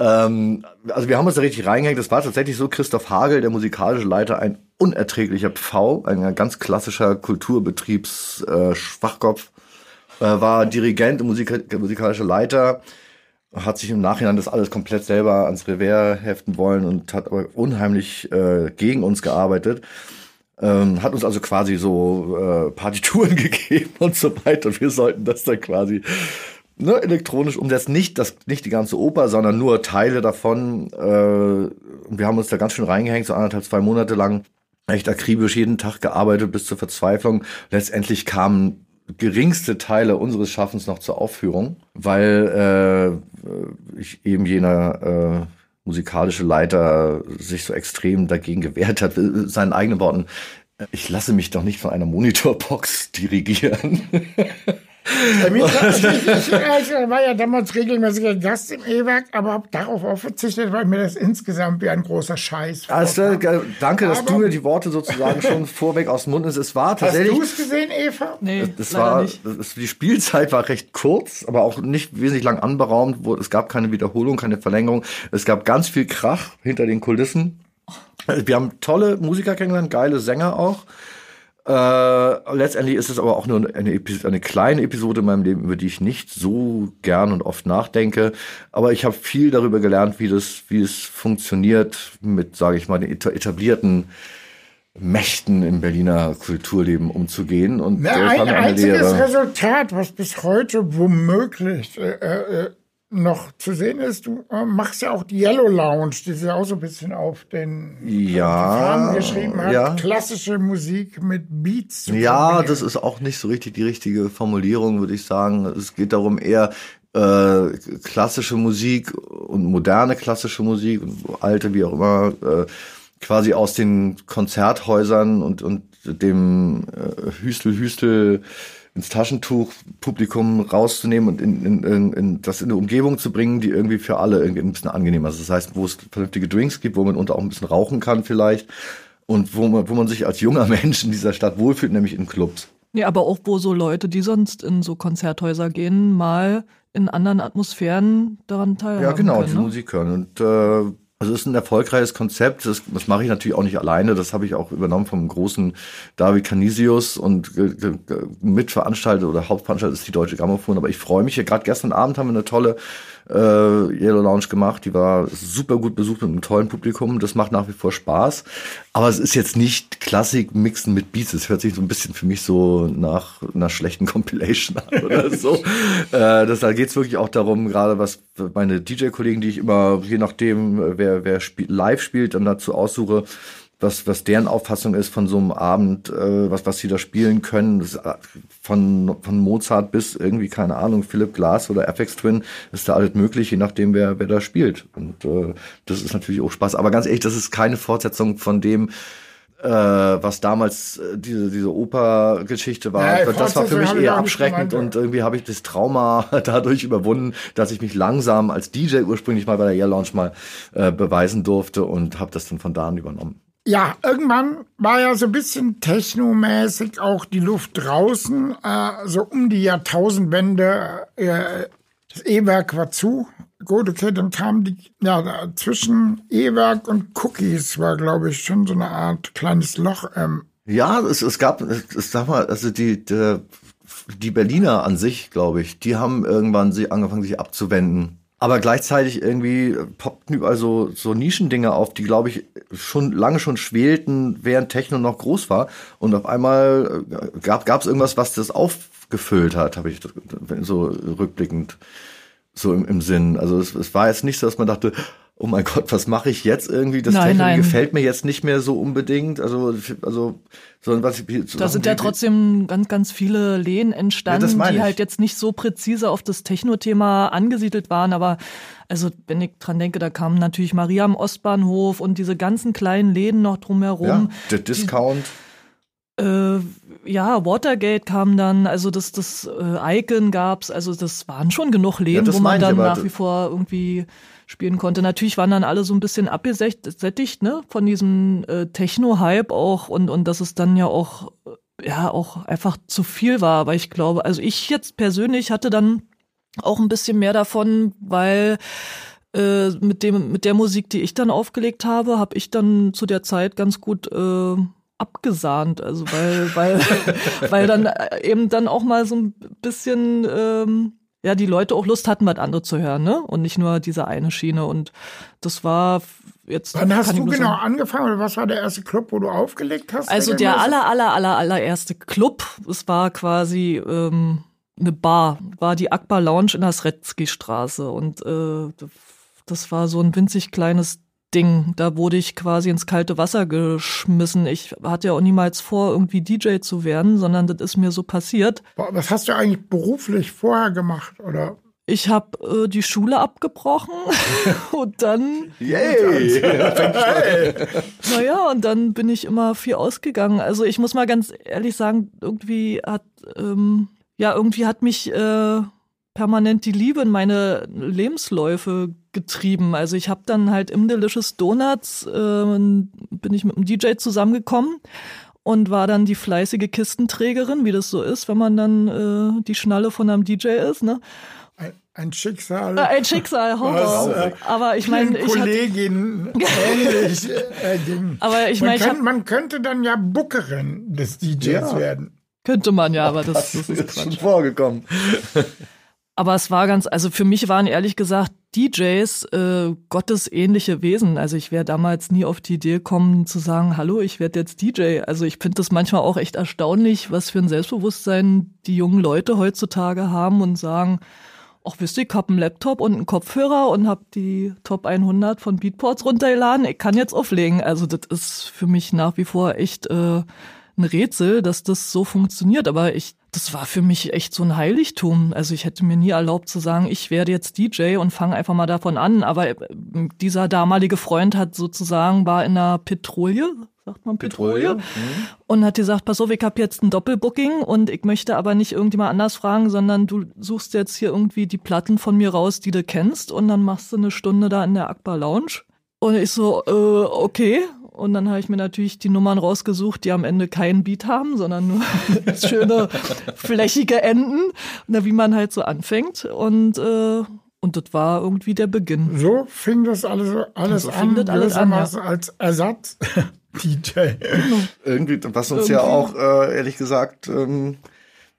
Ähm, also wir haben uns da richtig reingehängt. Das war tatsächlich so, Christoph Hagel, der musikalische Leiter, ein unerträglicher Pfau, ein ganz klassischer Kulturbetriebs-Schwachkopf, äh, äh, war Dirigent und Musik musikalischer Leiter, hat sich im Nachhinein das alles komplett selber ans Revers heften wollen und hat aber unheimlich äh, gegen uns gearbeitet. Ähm, hat uns also quasi so äh, Partituren gegeben und so weiter. Wir sollten das dann quasi ne, elektronisch umsetzen. Nicht, das, nicht die ganze Oper, sondern nur Teile davon. Äh, wir haben uns da ganz schön reingehängt, so anderthalb, zwei Monate lang echt akribisch jeden Tag gearbeitet bis zur Verzweiflung. Letztendlich kamen geringste Teile unseres Schaffens noch zur Aufführung, weil äh, ich eben jener äh, musikalische Leiter sich so extrem dagegen gewehrt hat, seinen eigenen Worten. Ich lasse mich doch nicht von einer Monitorbox dirigieren. Bei mir also ich, war ja damals regelmäßiger Gast im E-Werk, aber habe darauf auch verzichtet, weil mir das insgesamt wie ein großer Scheiß Also, danke, dass Aber- du mir die Worte sozusagen schon vorweg aus dem Mund nimmst. Es war Hast tatsächlich. du es gesehen, Eva? Nee, Das leider war, nicht. das, die Spielzeit war recht kurz, aber auch nicht wesentlich lang anberaumt. Wo, es gab keine Wiederholung, keine Verlängerung. Es gab ganz viel Krach hinter den Kulissen. Wir haben tolle Musiker kennengelernt, geile Sänger auch. Äh, letztendlich ist es aber auch nur eine, Epi- eine kleine Episode in meinem Leben, über die ich nicht so gern und oft nachdenke. Aber ich habe viel darüber gelernt, wie das, wie es funktioniert mit, sage ich mal, den eta- etablierten Mächten im Berliner Kulturleben umzugehen. Und Na, ein einziges Lehre. Resultat, was bis heute womöglich äh, äh, noch zu sehen ist, du äh, machst ja auch die Yellow Lounge, die sich auch so ein bisschen auf den Ja, geschrieben hat. ja. Klassische Musik mit Beats zu Ja, das ist auch nicht so richtig die richtige Formulierung, würde ich sagen. Es geht darum eher äh, klassische Musik und moderne klassische Musik und alte wie auch immer äh, quasi aus den Konzerthäusern und und dem äh, Hüstel Hüstel ins Taschentuch Publikum rauszunehmen und in, in, in, in das in eine Umgebung zu bringen, die irgendwie für alle irgendwie ein bisschen angenehmer ist. Das heißt, wo es vernünftige Drinks gibt, wo man unter auch ein bisschen rauchen kann vielleicht und wo man, wo man sich als junger Mensch in dieser Stadt wohlfühlt, nämlich in Clubs. Nee, aber auch wo so Leute, die sonst in so Konzerthäuser gehen, mal in anderen Atmosphären daran teilhaben Ja, genau, können. diese ne? Musik hören. Und äh, also es ist ein erfolgreiches Konzept. Das, das mache ich natürlich auch nicht alleine. Das habe ich auch übernommen vom großen David Canisius und Mitveranstalter oder Hauptveranstalter ist die Deutsche Grammophon. Aber ich freue mich hier. Gerade gestern Abend haben wir eine tolle äh, Yellow Lounge gemacht. Die war super gut besucht mit einem tollen Publikum. Das macht nach wie vor Spaß. Aber es ist jetzt nicht Klassik mixen mit Beats. Es hört sich so ein bisschen für mich so nach einer schlechten Compilation an oder so. äh, das, da geht es wirklich auch darum, gerade was meine DJ-Kollegen, die ich immer, je nachdem, äh, wer, wer spiel, live spielt, dann dazu aussuche, was, was deren Auffassung ist von so einem Abend, äh, was, was sie da spielen können. Äh, von, von Mozart bis irgendwie, keine Ahnung, Philip Glass oder FX Twin ist da alles möglich, je nachdem, wer, wer da spielt. Und äh, das ist natürlich auch Spaß. Aber ganz ehrlich, das ist keine Fortsetzung von dem, äh, was damals äh, diese, diese Oper-Geschichte war. Ja, das war für mich eher abschreckend und irgendwie habe ich das Trauma dadurch überwunden, dass ich mich langsam als DJ ursprünglich mal bei der Air Lounge mal äh, beweisen durfte und habe das dann von da an übernommen. Ja, irgendwann war ja so ein bisschen technomäßig auch die Luft draußen. Äh, so um die Jahrtausendwende, äh, das E-Werk war zu. Gut, okay, dann kam die, ja, zwischen E-Werk und Cookies war, glaube ich, schon so eine Art kleines Loch. Ähm, Ja, es, es gab, es, sag mal, also die, die, die Berliner an sich, glaube ich, die haben irgendwann sie angefangen, sich abzuwenden. Aber gleichzeitig irgendwie poppten überall so, so Nischendinge auf, die, glaube ich, schon lange schon schwelten, während Techno noch groß war. Und auf einmal äh, gab es irgendwas, was das aufgefüllt hat, habe ich so rückblickend so im, im Sinn. Also es, es war jetzt nicht so, dass man dachte, oh mein Gott, was mache ich jetzt irgendwie? Das Nein, Techno nein. gefällt mir jetzt nicht mehr so unbedingt. Also, also, sondern was so Da sind ja trotzdem ganz, ganz viele Lehen Ja, entstanden, meine die ich. halt jetzt nicht so präzise auf das Techno-Thema angesiedelt waren, aber also wenn ich dran denke, da kam natürlich Maria am Ostbahnhof und diese ganzen kleinen Läden noch ja, drumherum. der Discount. Äh, ja, Watergate kam dann, also das, das äh, Icon gab's, also das waren schon genug Läden, das wo man ich, dann nach wie vor irgendwie spielen konnte. Natürlich waren dann alle so ein bisschen abgesättigt, ne, von diesem äh, Techno-Hype auch und, und dass es dann ja auch, ja, auch einfach zu viel war, aber ich glaube, also ich jetzt persönlich hatte dann auch ein bisschen mehr davon, weil äh, mit dem mit der Musik, die ich dann aufgelegt habe, habe ich dann zu der Zeit ganz gut äh, abgesahnt, also weil weil weil dann eben dann auch mal so ein bisschen ähm, ja die Leute auch Lust hatten, was anderes zu hören, ne? Und nicht nur diese eine Schiene. Und das war jetzt. wann hast du genau sagen- angefangen oder was war der erste Club, wo du aufgelegt hast? Also der regelmäßig? aller, aller, aller, allererste Club, es war quasi ähm, eine Bar, war die Akbar Lounge in der Sretzky-Straße und äh, das war so ein winzig kleines Ding. Da wurde ich quasi ins kalte Wasser geschmissen. Ich hatte ja auch niemals vor, irgendwie DJ zu werden, sondern das ist mir so passiert. Was hast du eigentlich beruflich vorher gemacht? Oder? Ich habe äh, die Schule abgebrochen und dann Yay! Naja, und dann bin ich immer viel ausgegangen. Also ich muss mal ganz ehrlich sagen, irgendwie hat, ähm, ja, irgendwie hat mich äh, permanent die Liebe in meine Lebensläufe getrieben. Also ich habe dann halt im Delicious Donuts, äh, bin ich mit einem DJ zusammengekommen und war dann die fleißige Kistenträgerin, wie das so ist, wenn man dann äh, die Schnalle von einem DJ ist, ne? Ein, ein Schicksal. Äh, ein Schicksal, Horror. Was, äh, Aber ich meine, ich hatte, Kolleginnen ähnlich äh, ging. aber ich man, meine, hab, man könnte dann ja Bookerin des DJs Ja. werden. könnte man ja, aber das, Das das ist ist schon vorgekommen. Aber es war ganz, also für mich waren ehrlich gesagt DJs äh, gottesähnliche Wesen. Also ich wäre damals nie auf die Idee gekommen zu sagen, hallo, ich werde jetzt DJ. Also ich finde das manchmal auch echt erstaunlich, was für ein Selbstbewusstsein die jungen Leute heutzutage haben und sagen, ach wisst ihr, ich hab einen Laptop und einen Kopfhörer und hab die Top 100 von Beatports runtergeladen. Ich kann jetzt auflegen. Also das ist für mich nach wie vor echt äh, ein Rätsel, dass das so funktioniert. Aber ich, das war für mich echt so ein Heiligtum. Also ich hätte mir nie erlaubt zu sagen, ich werde jetzt DJ und fange einfach mal davon an. Aber äh, dieser damalige Freund hat sozusagen war in einer Petrolie, sagt man Petrolie, Petrolie, und hat gesagt, pass auf, ich habe jetzt ein Doppelbooking und ich möchte aber nicht irgendjemand anders fragen, sondern du suchst jetzt hier irgendwie die Platten von mir raus, die du kennst und dann machst du eine Stunde da in der Akbar Lounge. Und ich so, äh, okay. Und dann habe ich mir natürlich die Nummern rausgesucht, die am Ende keinen Beat haben, sondern nur schöne flächige Enden, na, wie man halt so anfängt. Und äh, und das war irgendwie der Beginn. So fing das alles, alles So an, alles an, gewissermaßen als Ersatz DJ. Irgendwie, was uns ja auch, äh, ehrlich gesagt, ähm,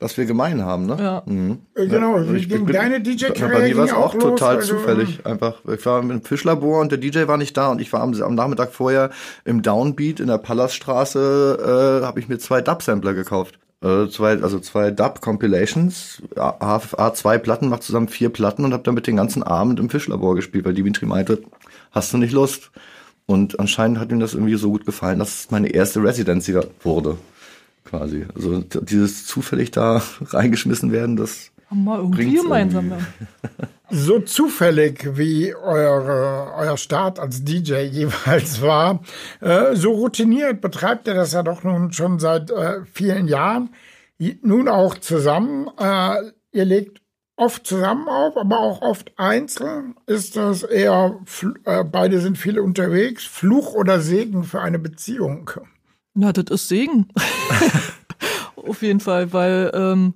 was wir gemein haben, ne? Ja. Mhm. Äh, Genau, Ja, ich ging bin- deine Bei DJ-Karriere mir war es ging auch los, total also, zufällig. Einfach, ich war im Fischlabor und der DJ war nicht da und ich war am, am Nachmittag vorher im Downbeat in der Palaststraße, äh, habe ich mir zwei Dub-Sampler gekauft. Äh, zwei, also zwei Dub-Compilations, A, A2 Platten, macht zusammen vier Platten und habe damit den ganzen Abend im Fischlabor gespielt, weil Dimitri meinte, hast du nicht Lust? Und anscheinend hat ihm das irgendwie so gut gefallen, dass es meine erste Residency wurde. Quasi. Also dieses zufällig da reingeschmissen werden, das Haben wir irgendwie gemeinsam. Ja. So zufällig wie eure, euer Start als DJ jeweils war, äh, so routiniert betreibt ihr das ja doch nun schon seit äh, vielen Jahren. Nun auch zusammen. Äh, ihr legt oft zusammen auf, aber auch oft einzeln. Ist das eher, fl- beide sind viel unterwegs, Fluch oder Segen für eine Beziehung? Na, das ist Segen. Auf jeden Fall, weil ähm,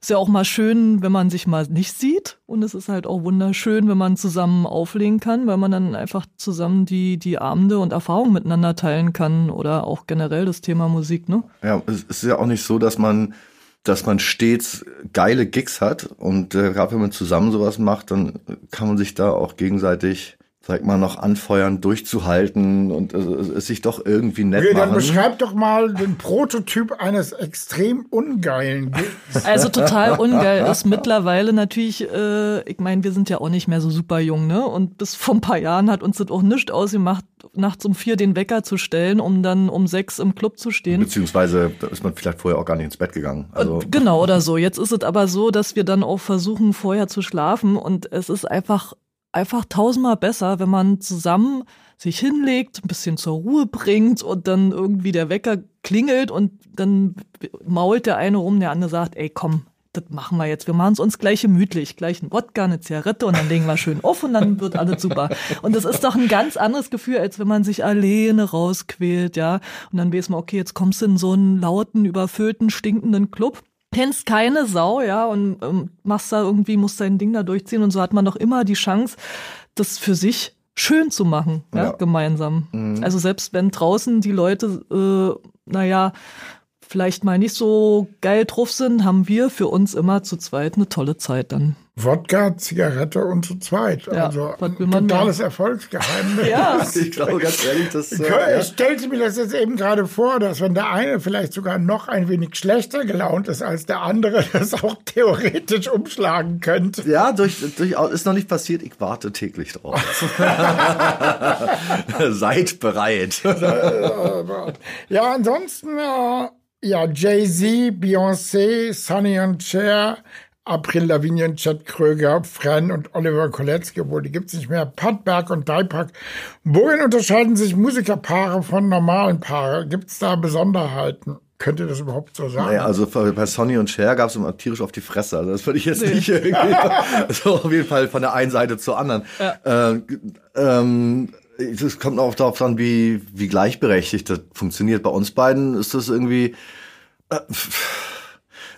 ist ja auch mal schön, wenn man sich mal nicht sieht. Und es ist halt auch wunderschön, wenn man zusammen auflegen kann, weil man dann einfach zusammen die, die Abende und Erfahrungen miteinander teilen kann oder auch generell das Thema Musik, ne? Ja, es ist ja auch nicht so, dass man, dass man stets geile Gigs hat und äh, gerade wenn man zusammen sowas macht, dann kann man sich da auch gegenseitig, sag mal, noch anfeuern, durchzuhalten und äh, es sich doch irgendwie nett Okay, dann machen. beschreib doch mal den Prototyp eines extrem ungeilen Gigs. Also total ungeil ist mittlerweile natürlich, äh, ich meine, wir sind ja auch nicht mehr so super jung, ne? Und bis vor ein paar Jahren hat uns das auch nicht ausgemacht, nachts um vier den Wecker zu stellen, um dann um sechs im Club zu stehen. Beziehungsweise da ist man vielleicht vorher auch gar nicht ins Bett gegangen. Also Genau oder so. Jetzt ist es aber so, dass wir dann auch versuchen, vorher zu schlafen und es ist einfach, einfach tausendmal besser, wenn man zusammen sich hinlegt, ein bisschen zur Ruhe bringt und dann irgendwie der Wecker klingelt und dann mault der eine rum, der andere sagt, ey komm, das machen wir jetzt. Wir machen es uns gleich gemütlich. Gleich ein Wodka, eine Zigarette und dann legen wir schön auf und dann wird alles super. Und das ist doch ein ganz anderes Gefühl, als wenn man sich alleine rausquält, ja. Und dann weiß man, okay, jetzt kommst du in so einen lauten, überfüllten, stinkenden Club. Kennst keine Sau, ja, und ähm, machst da irgendwie, musst dein Ding da durchziehen und so hat man doch immer die Chance, das für sich schön zu machen, ja, Ja. gemeinsam. Also selbst wenn draußen die Leute, äh, naja, vielleicht mal nicht so geil drauf sind, haben wir für uns immer zu zweit eine tolle Zeit dann. Wodka, Zigarette und zu zweit. Ja, also totales? Erfolgsgeheimnis. Ja. ich glaube ganz ehrlich, das äh, Ich- Ich stellte mir das jetzt eben gerade vor, dass wenn der eine vielleicht sogar noch ein wenig schlechter gelaunt ist als der andere, das auch theoretisch umschlagen könnte. ja, durch, durchaus ist noch nicht passiert. Ich warte täglich drauf. Seid bereit. Ja, ansonsten, äh, ja, Jay-Z, Beyoncé, Sonny und Cher, April Lavigne und Chad Kröger, Fran und Oliver Kolecki, obwohl die gibt's nicht mehr, Pat Berg und Daipak. Worin unterscheiden sich Musikerpaare von normalen Paaren? Gibt's da Besonderheiten? Könnt ihr das überhaupt so sagen? Naja, also bei Sonny und Cher gab es immer tierisch auf die Fresse. Also das würde ich jetzt nicht irgendwie. Also auf jeden Fall von der einen Seite zur anderen. Ähm, ähm, es kommt auch darauf an, wie, wie gleichberechtigt das funktioniert. Bei uns beiden ist das irgendwie. Äh,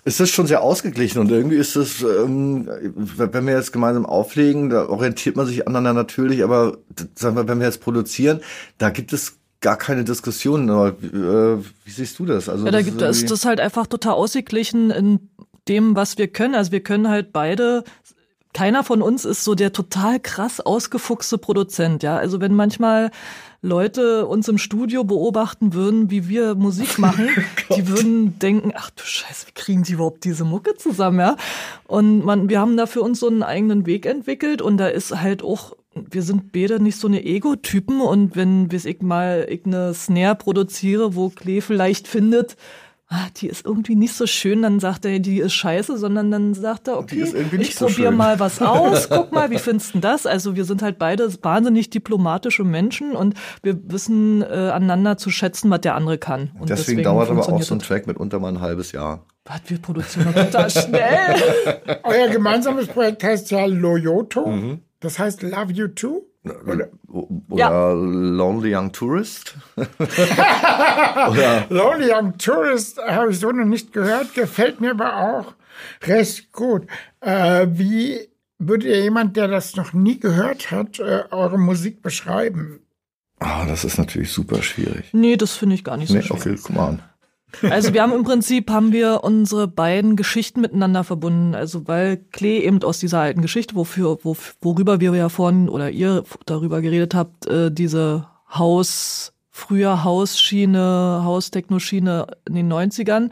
ist das schon sehr ausgeglichen und irgendwie ist das, ähm, wenn wir jetzt gemeinsam auflegen, da orientiert man sich aneinander natürlich, aber sagen wir, wenn wir jetzt produzieren, da gibt es gar keine Diskussion. Aber äh, wie siehst du das? Also Ja, da das gibt es irgendwie- das halt einfach total ausgeglichen in dem, was wir können. Also wir können halt beide keiner von uns ist so der total krass ausgefuchste Produzent, ja. Also wenn manchmal Leute uns im Studio beobachten würden, wie wir Musik machen, oh die würden denken, ach du Scheiße, wie kriegen die überhaupt diese Mucke zusammen, ja? Und man, wir haben da für uns so einen eigenen Weg entwickelt und da ist halt auch wir sind beide nicht so eine Ego-Typen und wenn bis ich mal ich eine Snare produziere, wo Klee vielleicht findet, ah, die ist irgendwie nicht so schön, dann sagt er, die ist scheiße, sondern dann sagt er, okay, ich so probiere mal was aus, guck mal, wie findest du das? Also wir sind halt beide wahnsinnig diplomatische Menschen und wir wissen äh, aneinander zu schätzen, was der andere kann. Und deswegen, deswegen dauert aber auch so ein Track mitunter mal ein halbes Jahr. Was, wir produzieren total schnell. Euer gemeinsames Projekt heißt ja Loyoto. Mhm. Das heißt Love You Too? Oder, oder ja. Lonely Young Tourist? Lonely Young Tourist habe ich so noch nicht gehört, gefällt mir aber auch recht gut. Äh, wie würde jemand, der das noch nie gehört hat, äh, eure Musik beschreiben? Ah, das ist natürlich super schwierig. Nee, das finde ich gar nicht so nee, schwierig. Okay, guck mal an. Also wir haben im Prinzip haben wir unsere beiden Geschichten miteinander verbunden. Also weil Klee eben aus dieser alten Geschichte, wofür, wo, worüber wir ja vorhin oder ihr darüber geredet habt, äh, diese Haus, früher Hausschiene, Haustechnoschiene in den 90ern.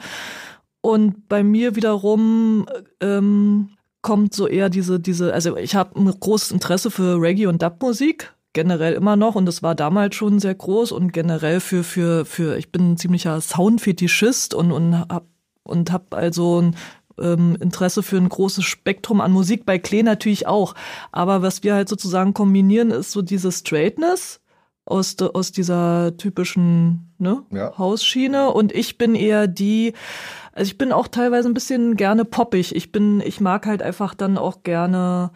Und bei mir wiederum ähm, kommt so eher diese, diese, also ich habe ein großes Interesse für Reggae und Dub-Musik generell immer noch und es war damals schon sehr groß und generell für für für ich bin ein ziemlicher Soundfetischist und und hab und hab also ein ähm, Interesse für ein großes Spektrum an Musik bei Klee natürlich auch, aber was wir halt sozusagen kombinieren ist so diese Straightness aus de, aus dieser typischen ne, ja. Hausschiene und ich bin eher die also ich bin auch teilweise ein bisschen gerne poppig. Ich bin ich mag halt einfach dann auch gerne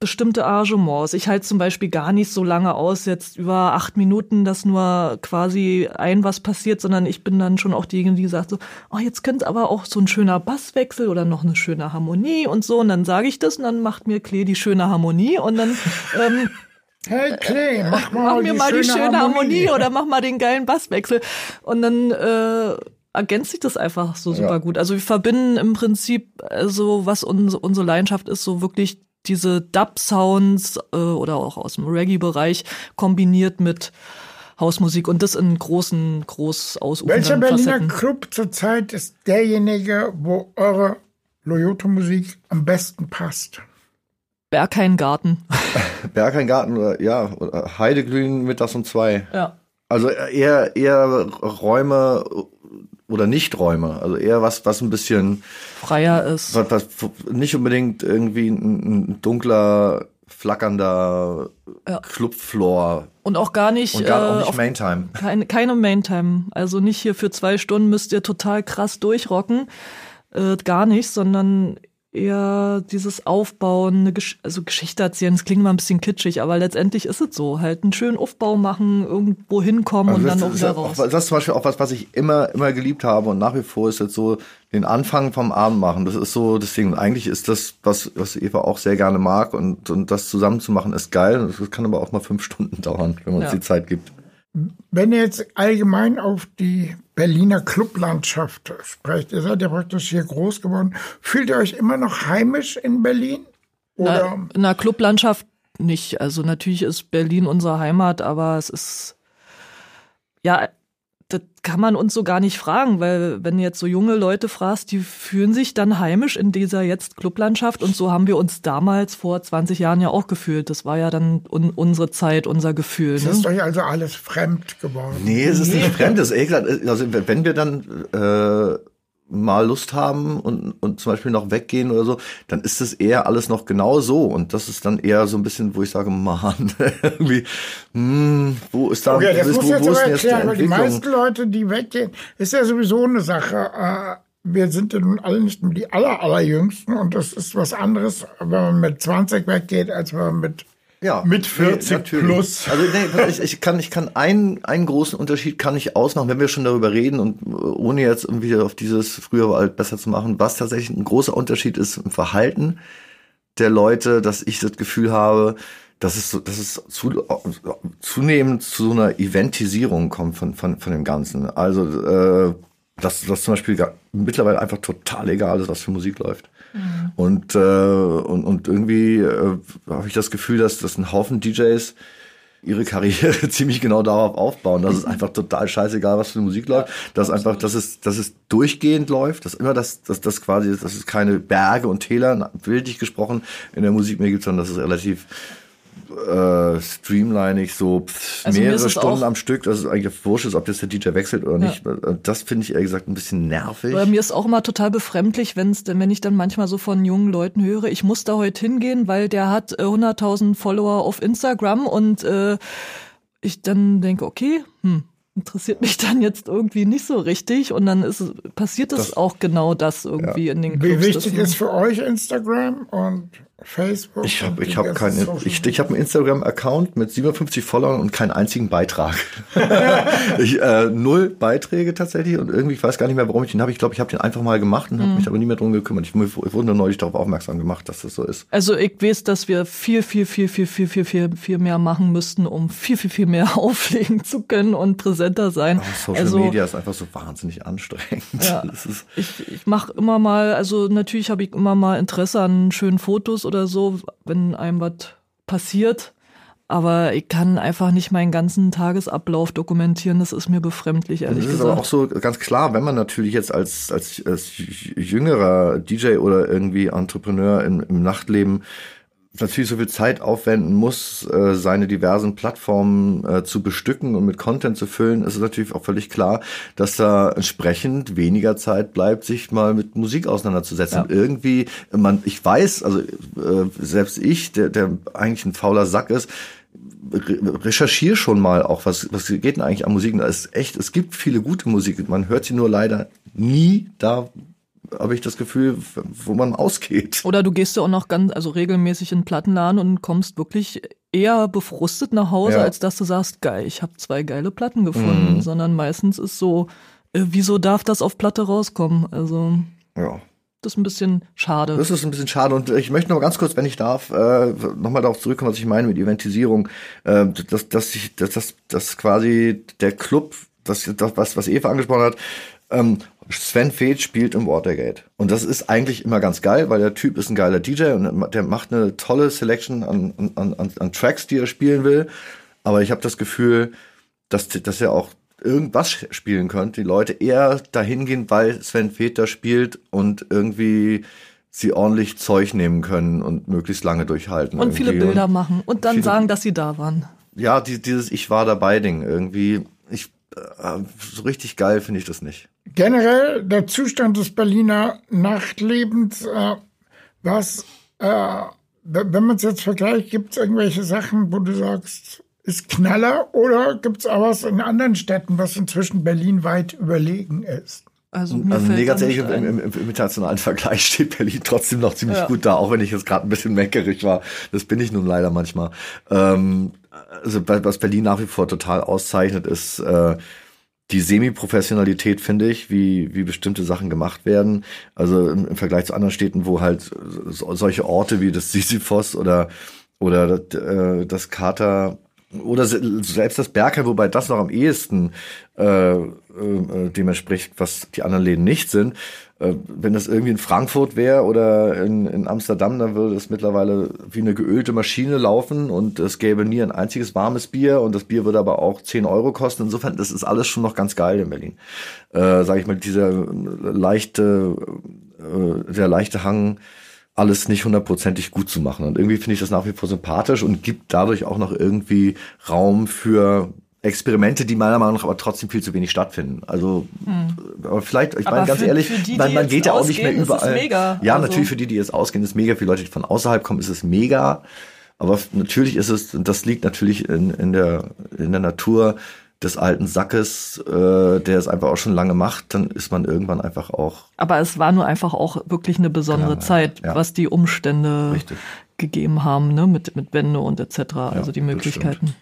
bestimmte Arrangements. Ich halte zum Beispiel gar nicht so lange aus, jetzt über acht Minuten, dass nur quasi ein was passiert, sondern ich bin dann schon auch diejenige, die sagt so, oh, jetzt könnte aber auch so ein schöner Basswechsel oder noch eine schöne Harmonie und so. Und dann sage ich das und dann macht mir Klee die schöne Harmonie und dann ähm, Hey Klee, mach mal, mach mir die mal schöne die schöne Harmonie. Harmonie oder mach mal den geilen Basswechsel. Und dann äh, ergänzt sich das einfach so super ja. gut. Also wir verbinden im Prinzip, also was uns, unsere Leidenschaft ist, so wirklich diese Dub-Sounds äh, oder auch aus dem Reggae-Bereich kombiniert mit Hausmusik und das in großen, groß ausufernden Welcher Berliner Facetten. Club zurzeit ist derjenige, wo eure Loyoto-Musik am besten passt? Bergheingarten. Bergheingarten oder ja, Heideglühen mittags um zwei. Ja. Also eher eher Räume oder Nichträume, also eher was, was ein bisschen freier ist. Was, was nicht unbedingt irgendwie ein, ein dunkler, flackernder ja. Clubfloor. Und auch gar nicht, Und gar äh, auch nicht Maintime. Keine, keine Maintime. Also nicht hier für zwei Stunden müsst ihr total krass durchrocken. Äh, gar nicht, sondern eher dieses Aufbauen, eine Gesch also Geschichte erzählen, das klingt mal ein bisschen kitschig, aber letztendlich ist es so. Halt einen schönen Aufbau machen, irgendwo hinkommen also und dann auch wieder raus. das ist zum Beispiel auch was, was ich immer, immer geliebt habe und nach wie vor ist jetzt so den Anfang vom Abend machen. Das ist so das Ding. Und eigentlich ist das, was, was Eva auch sehr gerne mag und, und das zusammen zu machen ist geil. Das kann aber auch mal fünf Stunden dauern, wenn man ja. uns die Zeit gibt. Wenn ihr jetzt allgemein auf die Berliner Clublandschaft sprecht, ihr seid ja praktisch hier groß geworden, fühlt ihr euch immer noch heimisch in Berlin? Oder? Na, in der Clublandschaft nicht. Also natürlich ist Berlin unsere Heimat, aber es ist ja das kann man uns so gar nicht fragen, weil wenn jetzt so junge Leute fragst, die fühlen sich dann heimisch in dieser jetzt Clublandschaft und so haben wir uns damals vor 20 Jahren ja auch gefühlt. Das war ja dann un unsere Zeit, unser Gefühl. Es ne? ist euch also alles fremd geworden. Nee, es ist nicht fremd. Das ist eh klar. Also wenn wir dann äh, mal Lust haben und, und zum Beispiel noch weggehen oder so, dann ist das eher alles noch genau so. Und das ist dann eher so ein bisschen, wo ich sage, man, irgendwie, hm, wo ist da, okay, das wo, muss wo, jetzt wo aber erklären, weil die meisten Leute, die weggehen, ist ja sowieso eine Sache. Äh, wir sind ja nun alle nicht mehr die aller, allerjüngsten und das ist was anderes, wenn man mit 20 weggeht, als wenn man mit ja, mit 40 nee, plus. Also nee, ich, ich kann, ich kann einen, einen großen Unterschied kann ich ausmachen, wenn wir schon darüber reden und ohne jetzt irgendwie auf dieses früher war halt besser zu machen, was tatsächlich ein großer Unterschied ist im Verhalten der Leute, dass ich das Gefühl habe, dass es, so, dass es zu, zunehmend zu so einer Eventisierung kommt von, von, von dem Ganzen. Also äh, dass das zum Beispiel gar, mittlerweile einfach total egal ist, was für Musik läuft. Mhm. Und, äh, und, und irgendwie äh, habe ich das Gefühl, dass, dass ein Haufen DJs ihre Karriere ziemlich genau darauf aufbauen, dass es einfach total scheißegal, was für Musik läuft, dass einfach, dass es, dass es durchgehend läuft, dass immer das, dass das quasi, dass es keine Berge und Täler, bildlich gesprochen, in der Musik mehr gibt, sondern dass es relativ äh, streamlinig so also mehrere Stunden am Stück, dass es eigentlich wurscht ist, ob das der DJ wechselt oder nicht. Ja. Das finde ich ehrlich gesagt ein bisschen nervig. Bei mir ist auch immer total befremdlich, wenn's, denn wenn ich dann manchmal so von jungen Leuten höre, ich muss da heute hingehen, weil der hat äh, 100.000 Follower auf Instagram und äh, ich dann denke, okay, hm, interessiert mich dann jetzt irgendwie nicht so richtig und dann ist passiert es auch genau das irgendwie ja. in den Clubs. Wie wichtig ist für euch Instagram und Facebook? Ich habe ich hab keine, ich, ich habe einen Instagram-Account mit 57 Followern und keinen einzigen Beitrag. ich, äh, null Beiträge tatsächlich und irgendwie, ich weiß gar nicht mehr, warum ich den habe. Ich glaube, ich habe den einfach mal gemacht und habe mhm. mich aber nie mehr drum gekümmert. Ich, ich wurde nur neulich darauf aufmerksam gemacht, dass das so ist. Also ich weiß, dass wir viel, viel, viel, viel, viel, viel, viel, viel mehr machen müssten, um viel, viel, viel mehr auflegen zu können und präsenter sein. Oh, Social also, Media ist einfach so wahnsinnig anstrengend. Ja, ich ich mache immer mal, also natürlich habe ich immer mal Interesse an schönen Fotos oder so, wenn einem was passiert. Aber ich kann einfach nicht meinen ganzen Tagesablauf dokumentieren. Das ist mir befremdlich, ehrlich gesagt. Das ist gesagt. aber auch so ganz klar, wenn man natürlich jetzt als, als, als jüngerer DJ oder irgendwie Entrepreneur im, im Nachtleben natürlich so viel Zeit aufwenden muss, äh, seine diversen Plattformen äh, zu bestücken und mit Content zu füllen, ist es natürlich auch völlig klar, dass da entsprechend weniger Zeit bleibt, sich mal mit Musik auseinanderzusetzen. Ja. irgendwie, man, ich weiß, also äh, selbst ich, der, der eigentlich ein fauler Sack ist, recherchiere schon mal auch, was, was geht denn eigentlich an Musik? Es ist echt, es gibt viele gute Musik. Man hört sie nur leider nie da, habe ich das Gefühl, wo man ausgeht. Oder du gehst ja auch noch ganz, also regelmäßig in den Plattenladen und kommst wirklich eher befrustet nach Hause, ja. als dass du sagst, geil, ich habe zwei geile Platten gefunden, mhm. sondern meistens ist so, äh, wieso darf das auf Platte rauskommen? Also ja. Das ist ein bisschen schade. Das ist ein bisschen schade. Und ich möchte noch ganz kurz, wenn ich darf, äh, nochmal darauf zurückkommen, was ich meine mit Eventisierung. Äh, dass, dass, ich, dass, dass, dass quasi der Club, das, das, was, was Eva angesprochen hat, ähm, Sven Feth spielt im Watergate. Und das ist eigentlich immer ganz geil, weil der Typ ist ein geiler DJ und der macht eine tolle Selection an, an, an, an Tracks, die er spielen will. Aber ich habe das Gefühl, dass, dass er auch irgendwas spielen könnte. Die Leute eher dahin gehen, weil Sven Feth da spielt und irgendwie sie ordentlich Zeug nehmen können und möglichst lange durchhalten. Und viele Bilder und machen und dann sagen, dass sie da waren. Ja, dieses Ich war dabei Ding irgendwie. Ich äh, so richtig geil finde ich das nicht. Generell der Zustand des Berliner Nachtlebens, äh, was, äh, wenn man es jetzt vergleicht, gibt es irgendwelche Sachen, wo du sagst, ist Knaller oder gibt es auch was in anderen Städten, was inzwischen Berlin weit überlegen ist? Also, mir also nee, ganz ehrlich, im, im, im, internationalen Vergleich steht Berlin trotzdem noch ziemlich ja. gut da, auch wenn ich jetzt gerade ein bisschen meckerig war. Das bin ich nun leider manchmal. Ähm, also was Berlin nach wie vor total auszeichnet, ist äh, die Semi-Professionalität, finde ich, wie, wie bestimmte Sachen gemacht werden. Also im, im Vergleich zu anderen Städten, wo halt so, solche Orte wie das Sisyphos oder, oder das, äh, das Kater oder selbst das Bergheim, wobei das noch am ehesten äh, äh, dem entspricht, was die anderen Läden nicht sind. Äh, wenn das irgendwie in Frankfurt wäre oder in, in Amsterdam, dann würde es mittlerweile wie eine geölte Maschine laufen und es gäbe nie ein einziges warmes Bier und das Bier würde aber auch 10 Euro kosten. Insofern, das ist alles schon noch ganz geil in Berlin. Äh, Sage ich mal, dieser leichte, äh, der leichte Hang alles nicht hundertprozentig gut zu machen. Und irgendwie finde ich das nach wie vor sympathisch und gibt dadurch auch noch irgendwie Raum für Experimente, die meiner Meinung nach aber trotzdem viel zu wenig stattfinden. Also, hm. aber vielleicht, ich meine ganz für, ehrlich, für die, man, man geht ja auch nicht mehr überall. Mega. Ja, also. natürlich für die, die jetzt ausgehen, ist mega. Für Leute, die von außerhalb kommen, ist es mega. Aber natürlich ist es, und das liegt natürlich in, in der in der Natur des alten Sackes, äh, der es einfach auch schon lange macht, dann ist man irgendwann einfach auch. Aber es war nur einfach auch wirklich eine besondere ja, Zeit, ja. was die Umstände Richtig. gegeben haben, ne, mit, mit Wände und etc., ja, also die Möglichkeiten.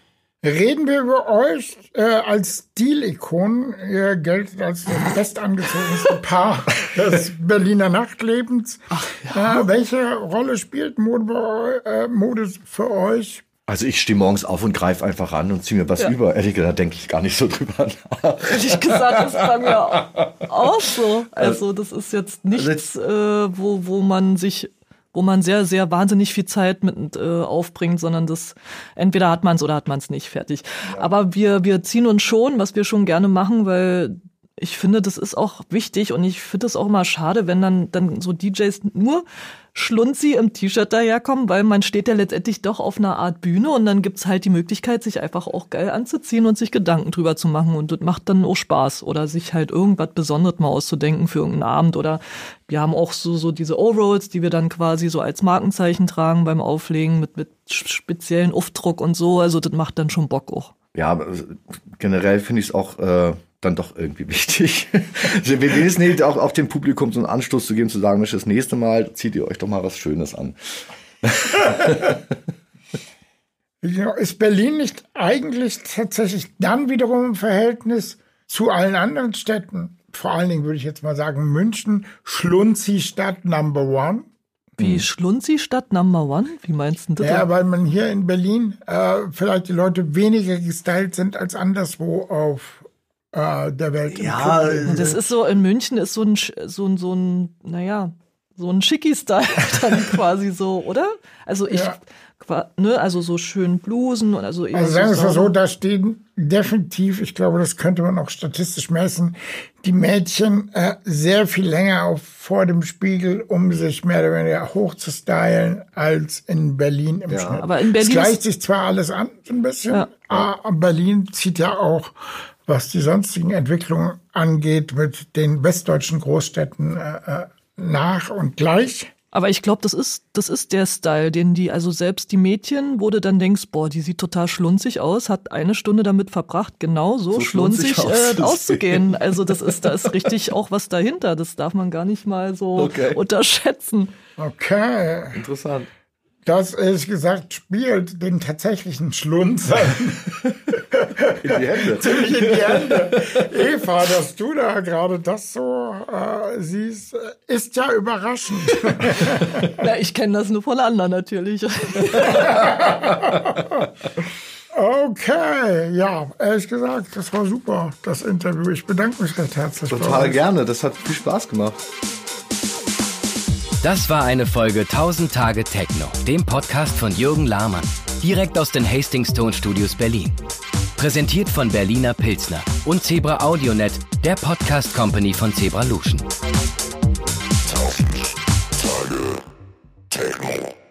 Reden wir über euch äh, als Stil-Ikonen. Ihr geltet als das bestangezogenste Paar des Berliner Nachtlebens. Ach, ja. äh, welche Rolle spielt Mode, äh, Mode für euch Also ich stehe morgens auf und greife einfach ran und ziehe mir was ja. über. Ehrlich gesagt, denke ich gar nicht so drüber nach. Ehrlich gesagt, das ist bei mir auch so. Also das ist jetzt nichts, äh, wo, wo man sich wo man sehr, sehr wahnsinnig viel Zeit mit äh, aufbringt, sondern das entweder hat man es oder hat man es nicht fertig. Ja. Aber wir, wir ziehen uns schon, was wir schon gerne machen, weil ich finde, das ist auch wichtig und ich finde es auch immer schade, wenn dann, dann so DJs nur schlunzi im T-Shirt daherkommen, weil man steht ja letztendlich doch auf einer Art Bühne und dann gibt's halt die Möglichkeit, sich einfach auch geil anzuziehen und sich Gedanken drüber zu machen. Und das macht dann auch Spaß. Oder sich halt irgendwas Besonderes mal auszudenken für irgendeinen Abend. Oder wir haben auch so, so diese O-Rolls, die wir dann quasi so als Markenzeichen tragen beim Auflegen mit, mit speziellen Aufdruck und so, also das macht dann schon Bock auch. Ja, generell finde ich es auch äh, dann doch irgendwie wichtig. wir wissen nicht, auch, auch dem Publikum so einen Anstoß zu geben, zu sagen, Mensch, das nächste Mal zieht ihr euch doch mal was Schönes an. Ist Berlin nicht eigentlich tatsächlich dann wiederum im Verhältnis zu allen anderen Städten? Vor allen Dingen würde ich jetzt mal sagen, München, Schlunzi-Stadt Number One. Wie hm. Schlunzi-Stadt Number One? Wie meinst du das? Ja, weil man hier in Berlin äh, vielleicht die Leute weniger gestylt sind als anderswo auf äh, der Welt. Ja, das ist so, in München ist so ein, so ein, so ein naja, so ein Schicki-Style dann quasi so, oder? Also ich, ja. ne, also so schön Blusen und also Also sagen wir es mal so, da stehen definitiv, ich glaube, das könnte man auch statistisch messen, die Mädchen äh, sehr viel länger auf, vor dem Spiegel, um sich mehr oder weniger hoch zu stylen, als in Berlin im ja. Schnitt. Aber in Berlin es gleicht sich zwar alles an, so ein bisschen, ja. aber Berlin zieht ja auch was die sonstigen Entwicklungen angeht, mit den westdeutschen Großstädten äh, äh nach und gleich. Aber ich glaube, das ist, das ist der Style, den die, also selbst die Mädchen, wo du dann denkst, boah, die sieht total schlunzig aus, hat eine Stunde damit verbracht, genau so, so schlunzig, schlunzig äh, auszugehen. Also das ist, da ist richtig auch was dahinter. Das darf man gar nicht mal so okay. unterschätzen. Okay. Interessant das ehrlich gesagt spielt den tatsächlichen Schlunzer in die Hände. ziemlich in die Hände. Eva, dass du da gerade das so äh, siehst, ist ja überraschend. Na, ich kenne das nur von anderen natürlich. Okay, ja, ehrlich gesagt, das war super, das Interview. Ich bedanke mich recht herzlich. Total gerne, das hat viel Spaß gemacht. Das war eine Folge 1000 Tage Techno, dem Podcast von Jürgen Lahmann, direkt aus den Hastings Tonstudios Berlin. Präsentiert von Berliner Pilsner und Zebra AudioNet, der Podcast Company von Zebra Luschen. 1000 Tage Techno.